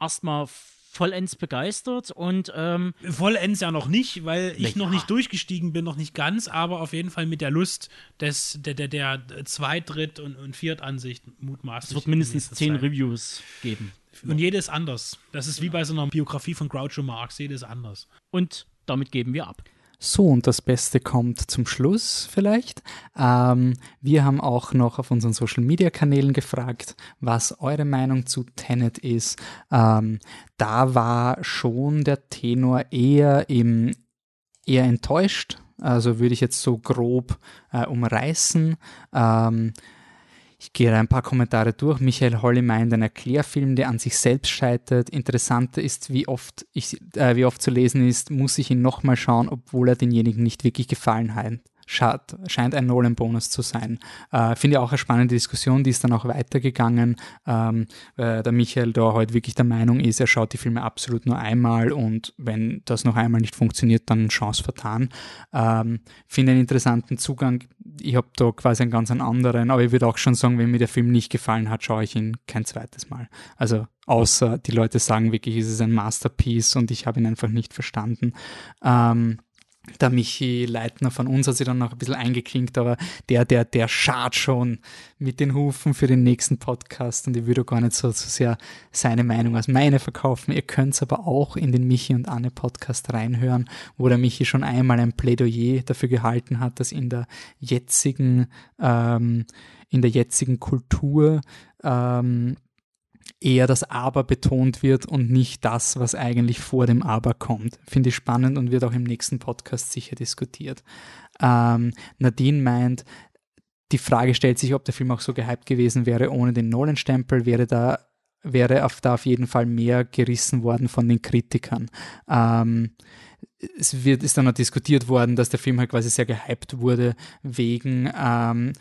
erstmal vollends begeistert und ähm, vollends ja noch nicht, weil ich ja. noch nicht durchgestiegen bin, noch nicht ganz, aber auf jeden Fall mit der Lust des der der, der Zweit-, Dritt- und, und Viertansicht mutmaßlich. Es wird mindestens zehn. Reviews geben. Und jedes anders. Das ist wie bei so einer Biografie von Groucho Marx, jedes anders. Und damit geben wir ab. So, und das Beste kommt zum Schluss vielleicht. Ähm, wir haben auch noch auf unseren Social-Media-Kanälen gefragt, was eure Meinung zu Tenet ist. Ähm, da war schon der Tenor eher, im, eher enttäuscht. Also würde ich jetzt so grob äh, umreißen. Ähm, ich gehe ein paar Kommentare durch. Michael Holly meint ein Erklärfilm, der an sich selbst scheitert. Interessanter ist, wie oft, ich, äh, wie oft zu lesen ist, muss ich ihn nochmal schauen, obwohl er denjenigen nicht wirklich gefallen hat scheint ein Nolan-Bonus zu sein. Äh, Finde ich auch eine spannende Diskussion, die ist dann auch weitergegangen. Ähm, äh, der Michael da heute wirklich der Meinung ist, er schaut die Filme absolut nur einmal und wenn das noch einmal nicht funktioniert, dann Chance vertan. Ähm, Finde einen interessanten Zugang. Ich habe da quasi einen ganz anderen, aber ich würde auch schon sagen, wenn mir der Film nicht gefallen hat, schaue ich ihn kein zweites Mal. Also außer die Leute sagen wirklich, es ist ein Masterpiece und ich habe ihn einfach nicht verstanden. Ähm, der Michi Leitner von uns hat sich dann noch ein bisschen eingeklinkt, aber der, der, der schart schon mit den Hufen für den nächsten Podcast und ich würde gar nicht so, so sehr seine Meinung als meine verkaufen. Ihr könnt es aber auch in den Michi und Anne Podcast reinhören, wo der Michi schon einmal ein Plädoyer dafür gehalten hat, dass in der jetzigen, ähm, in der jetzigen Kultur ähm, eher das Aber betont wird und nicht das, was eigentlich vor dem Aber kommt. Finde ich spannend und wird auch im nächsten Podcast sicher diskutiert. Ähm, Nadine meint, die Frage stellt sich, ob der Film auch so gehypt gewesen wäre ohne den Nolan-Stempel, wäre da wäre auf, da auf jeden Fall mehr gerissen worden von den Kritikern. Ähm, es wird, ist dann noch diskutiert worden, dass der Film halt quasi sehr gehypt wurde wegen ähm,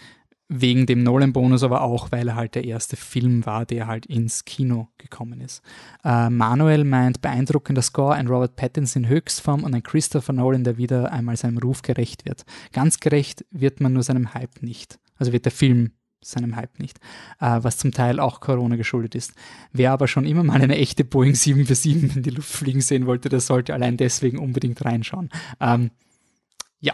wegen dem Nolan-Bonus, aber auch, weil er halt der erste Film war, der halt ins Kino gekommen ist. Äh, Manuel meint, beeindruckender Score, ein Robert Pattinson in Höchstform und ein Christopher Nolan, der wieder einmal seinem Ruf gerecht wird. Ganz gerecht wird man nur seinem Hype nicht. Also wird der Film seinem Hype nicht, äh, was zum Teil auch Corona geschuldet ist. Wer aber schon immer mal eine echte Boeing 747 in die Luft fliegen sehen wollte, der sollte allein deswegen unbedingt reinschauen. Ähm, ja.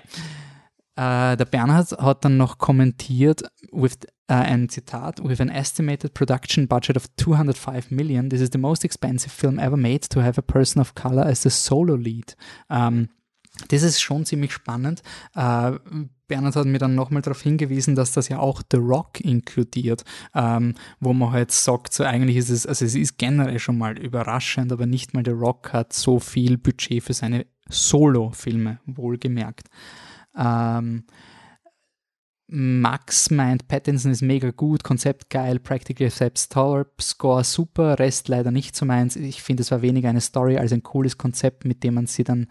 Äh, der Bernhard hat dann noch kommentiert, with uh, ein Zitat, with an estimated production budget of 205 million, this is the most expensive film ever made to have a person of color as the solo lead. Um, das ist schon ziemlich spannend. Uh, Bernhard hat mir dann nochmal darauf hingewiesen, dass das ja auch The Rock inkludiert, ähm, wo man halt sagt, so eigentlich ist es, also es ist generell schon mal überraschend, aber nicht mal The Rock hat so viel Budget für seine Solo-Filme, wohlgemerkt. Ähm, Max meint, Pattinson ist mega gut, Konzept geil, Practical Effects toll, Score super, Rest leider nicht so meins. Ich finde, es war weniger eine Story als ein cooles Konzept, mit dem man sie dann,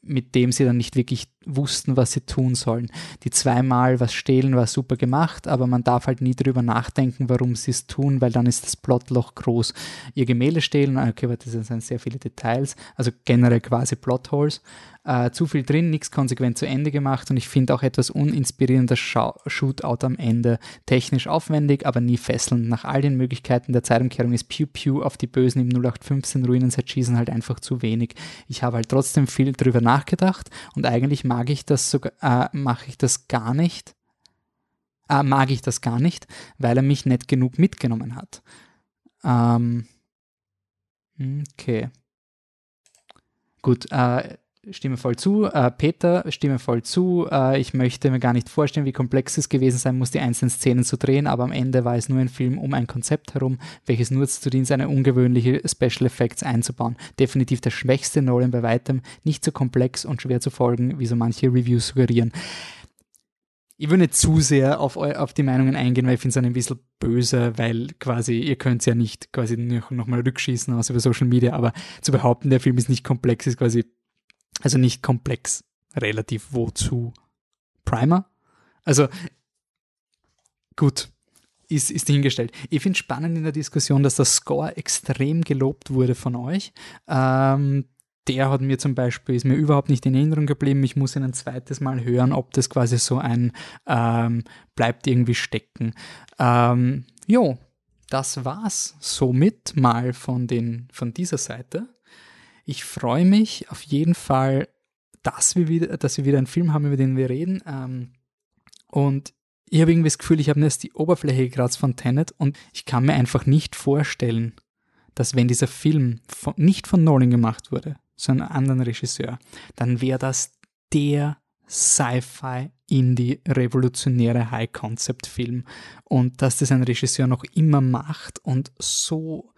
mit dem sie dann nicht wirklich wussten, was sie tun sollen. Die zweimal was stehlen war super gemacht, aber man darf halt nie drüber nachdenken, warum sie es tun, weil dann ist das Plotloch groß. Ihr Gemälde stehlen, okay, aber das sind sehr viele Details, also generell quasi Plotholes äh, zu viel drin, nichts konsequent zu Ende gemacht und ich finde auch etwas uninspirierender Shootout am Ende. Technisch aufwendig, aber nie fesselnd. Nach all den Möglichkeiten der Zeitumkehrung ist Pew Pew auf die Bösen im 0815 Ruinenset schießen halt einfach zu wenig. Ich habe halt trotzdem viel drüber nachgedacht und eigentlich mag ich das sogar, äh, mache ich das gar nicht. Äh, mag ich das gar nicht, weil er mich nicht genug mitgenommen hat. Ähm, okay. Gut, äh, stimme voll zu. Äh, Peter, stimme voll zu. Äh, ich möchte mir gar nicht vorstellen, wie komplex es gewesen sein muss, die einzelnen Szenen zu drehen, aber am Ende war es nur ein Film um ein Konzept herum, welches nur dazu dient, seine ungewöhnliche Special Effects einzubauen. Definitiv der schwächste Nolan bei weitem, nicht so komplex und schwer zu folgen, wie so manche Reviews suggerieren. Ich will nicht zu sehr auf, auf die Meinungen eingehen, weil ich finde es ein bisschen böse, weil quasi, ihr könnt es ja nicht quasi nochmal rückschießen aus über Social Media, aber zu behaupten, der Film ist nicht komplex, ist quasi also nicht komplex, relativ wozu. Primer? Also gut, ist, ist hingestellt. Ich finde spannend in der Diskussion, dass der Score extrem gelobt wurde von euch. Ähm, der hat mir zum Beispiel, ist mir überhaupt nicht in Erinnerung geblieben. Ich muss ihn ein zweites Mal hören, ob das quasi so ein ähm, bleibt irgendwie stecken. Ähm, jo, das war's somit mal von, den, von dieser Seite. Ich freue mich auf jeden Fall, dass wir wieder, dass wir wieder einen Film haben, über den wir reden. Ähm, und ich habe irgendwie das Gefühl, ich habe jetzt die Oberfläche gekratzt von Tenet und ich kann mir einfach nicht vorstellen, dass wenn dieser Film von, nicht von Nolan gemacht wurde, sondern einem anderen Regisseur, dann wäre das der Sci-Fi, Indie, revolutionäre High-Concept-Film. Und dass das ein Regisseur noch immer macht und so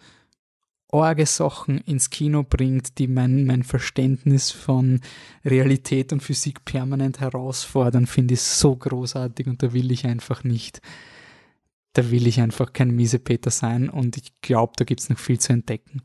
orge Sachen ins Kino bringt, die mein, mein Verständnis von Realität und Physik permanent herausfordern, finde ich so großartig und da will ich einfach nicht. Da will ich einfach kein Miesepeter sein und ich glaube, da gibt es noch viel zu entdecken.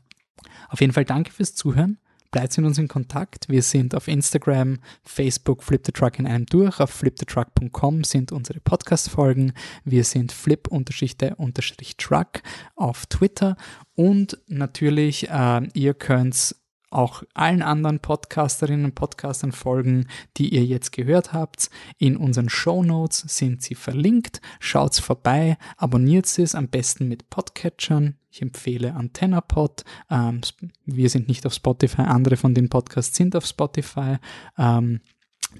Auf jeden Fall danke fürs Zuhören bleibt mit uns in Kontakt. Wir sind auf Instagram, Facebook Flip the Truck in einem durch. Auf flipthetruck.com sind unsere Podcast-Folgen. Wir sind flip-the-truck auf Twitter. Und natürlich, äh, ihr könnt auch allen anderen Podcasterinnen und Podcastern folgen, die ihr jetzt gehört habt. In unseren Show Notes sind sie verlinkt. Schaut's vorbei, abonniert es am besten mit Podcatchern. Ich empfehle AntennaPod. Ähm, wir sind nicht auf Spotify, andere von den Podcasts sind auf Spotify. Ähm,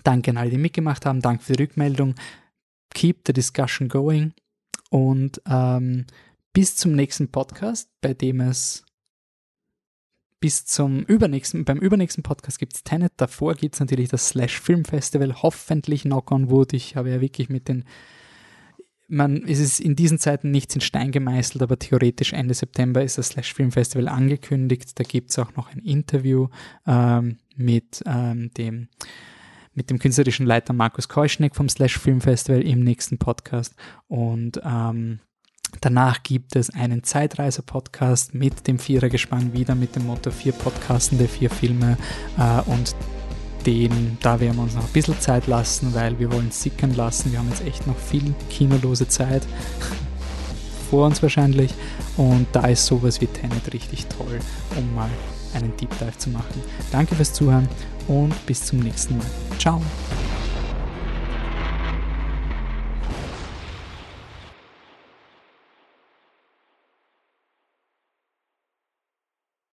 danke an alle, die mitgemacht haben. Danke für die Rückmeldung. Keep the discussion going. Und ähm, bis zum nächsten Podcast, bei dem es bis zum übernächsten, beim übernächsten Podcast gibt es Tenet, davor gibt es natürlich das Slash Film Festival, hoffentlich Knock on Wood. Ich habe ja wirklich mit den man, es ist in diesen Zeiten nichts in Stein gemeißelt, aber theoretisch Ende September ist das Slash Film Festival angekündigt. Da gibt es auch noch ein Interview ähm, mit ähm, dem mit dem künstlerischen Leiter Markus Keuschneck vom Slash Film Festival im nächsten Podcast. Und ähm, danach gibt es einen Zeitreise-Podcast mit dem Vierergespann wieder mit dem Motto vier Podcasten der vier Filme äh, und den, da werden wir uns noch ein bisschen Zeit lassen, weil wir wollen sickern lassen. Wir haben jetzt echt noch viel kinolose Zeit vor uns wahrscheinlich. Und da ist sowas wie Tenet richtig toll, um mal einen Deep Dive zu machen. Danke fürs Zuhören und bis zum nächsten Mal. Ciao.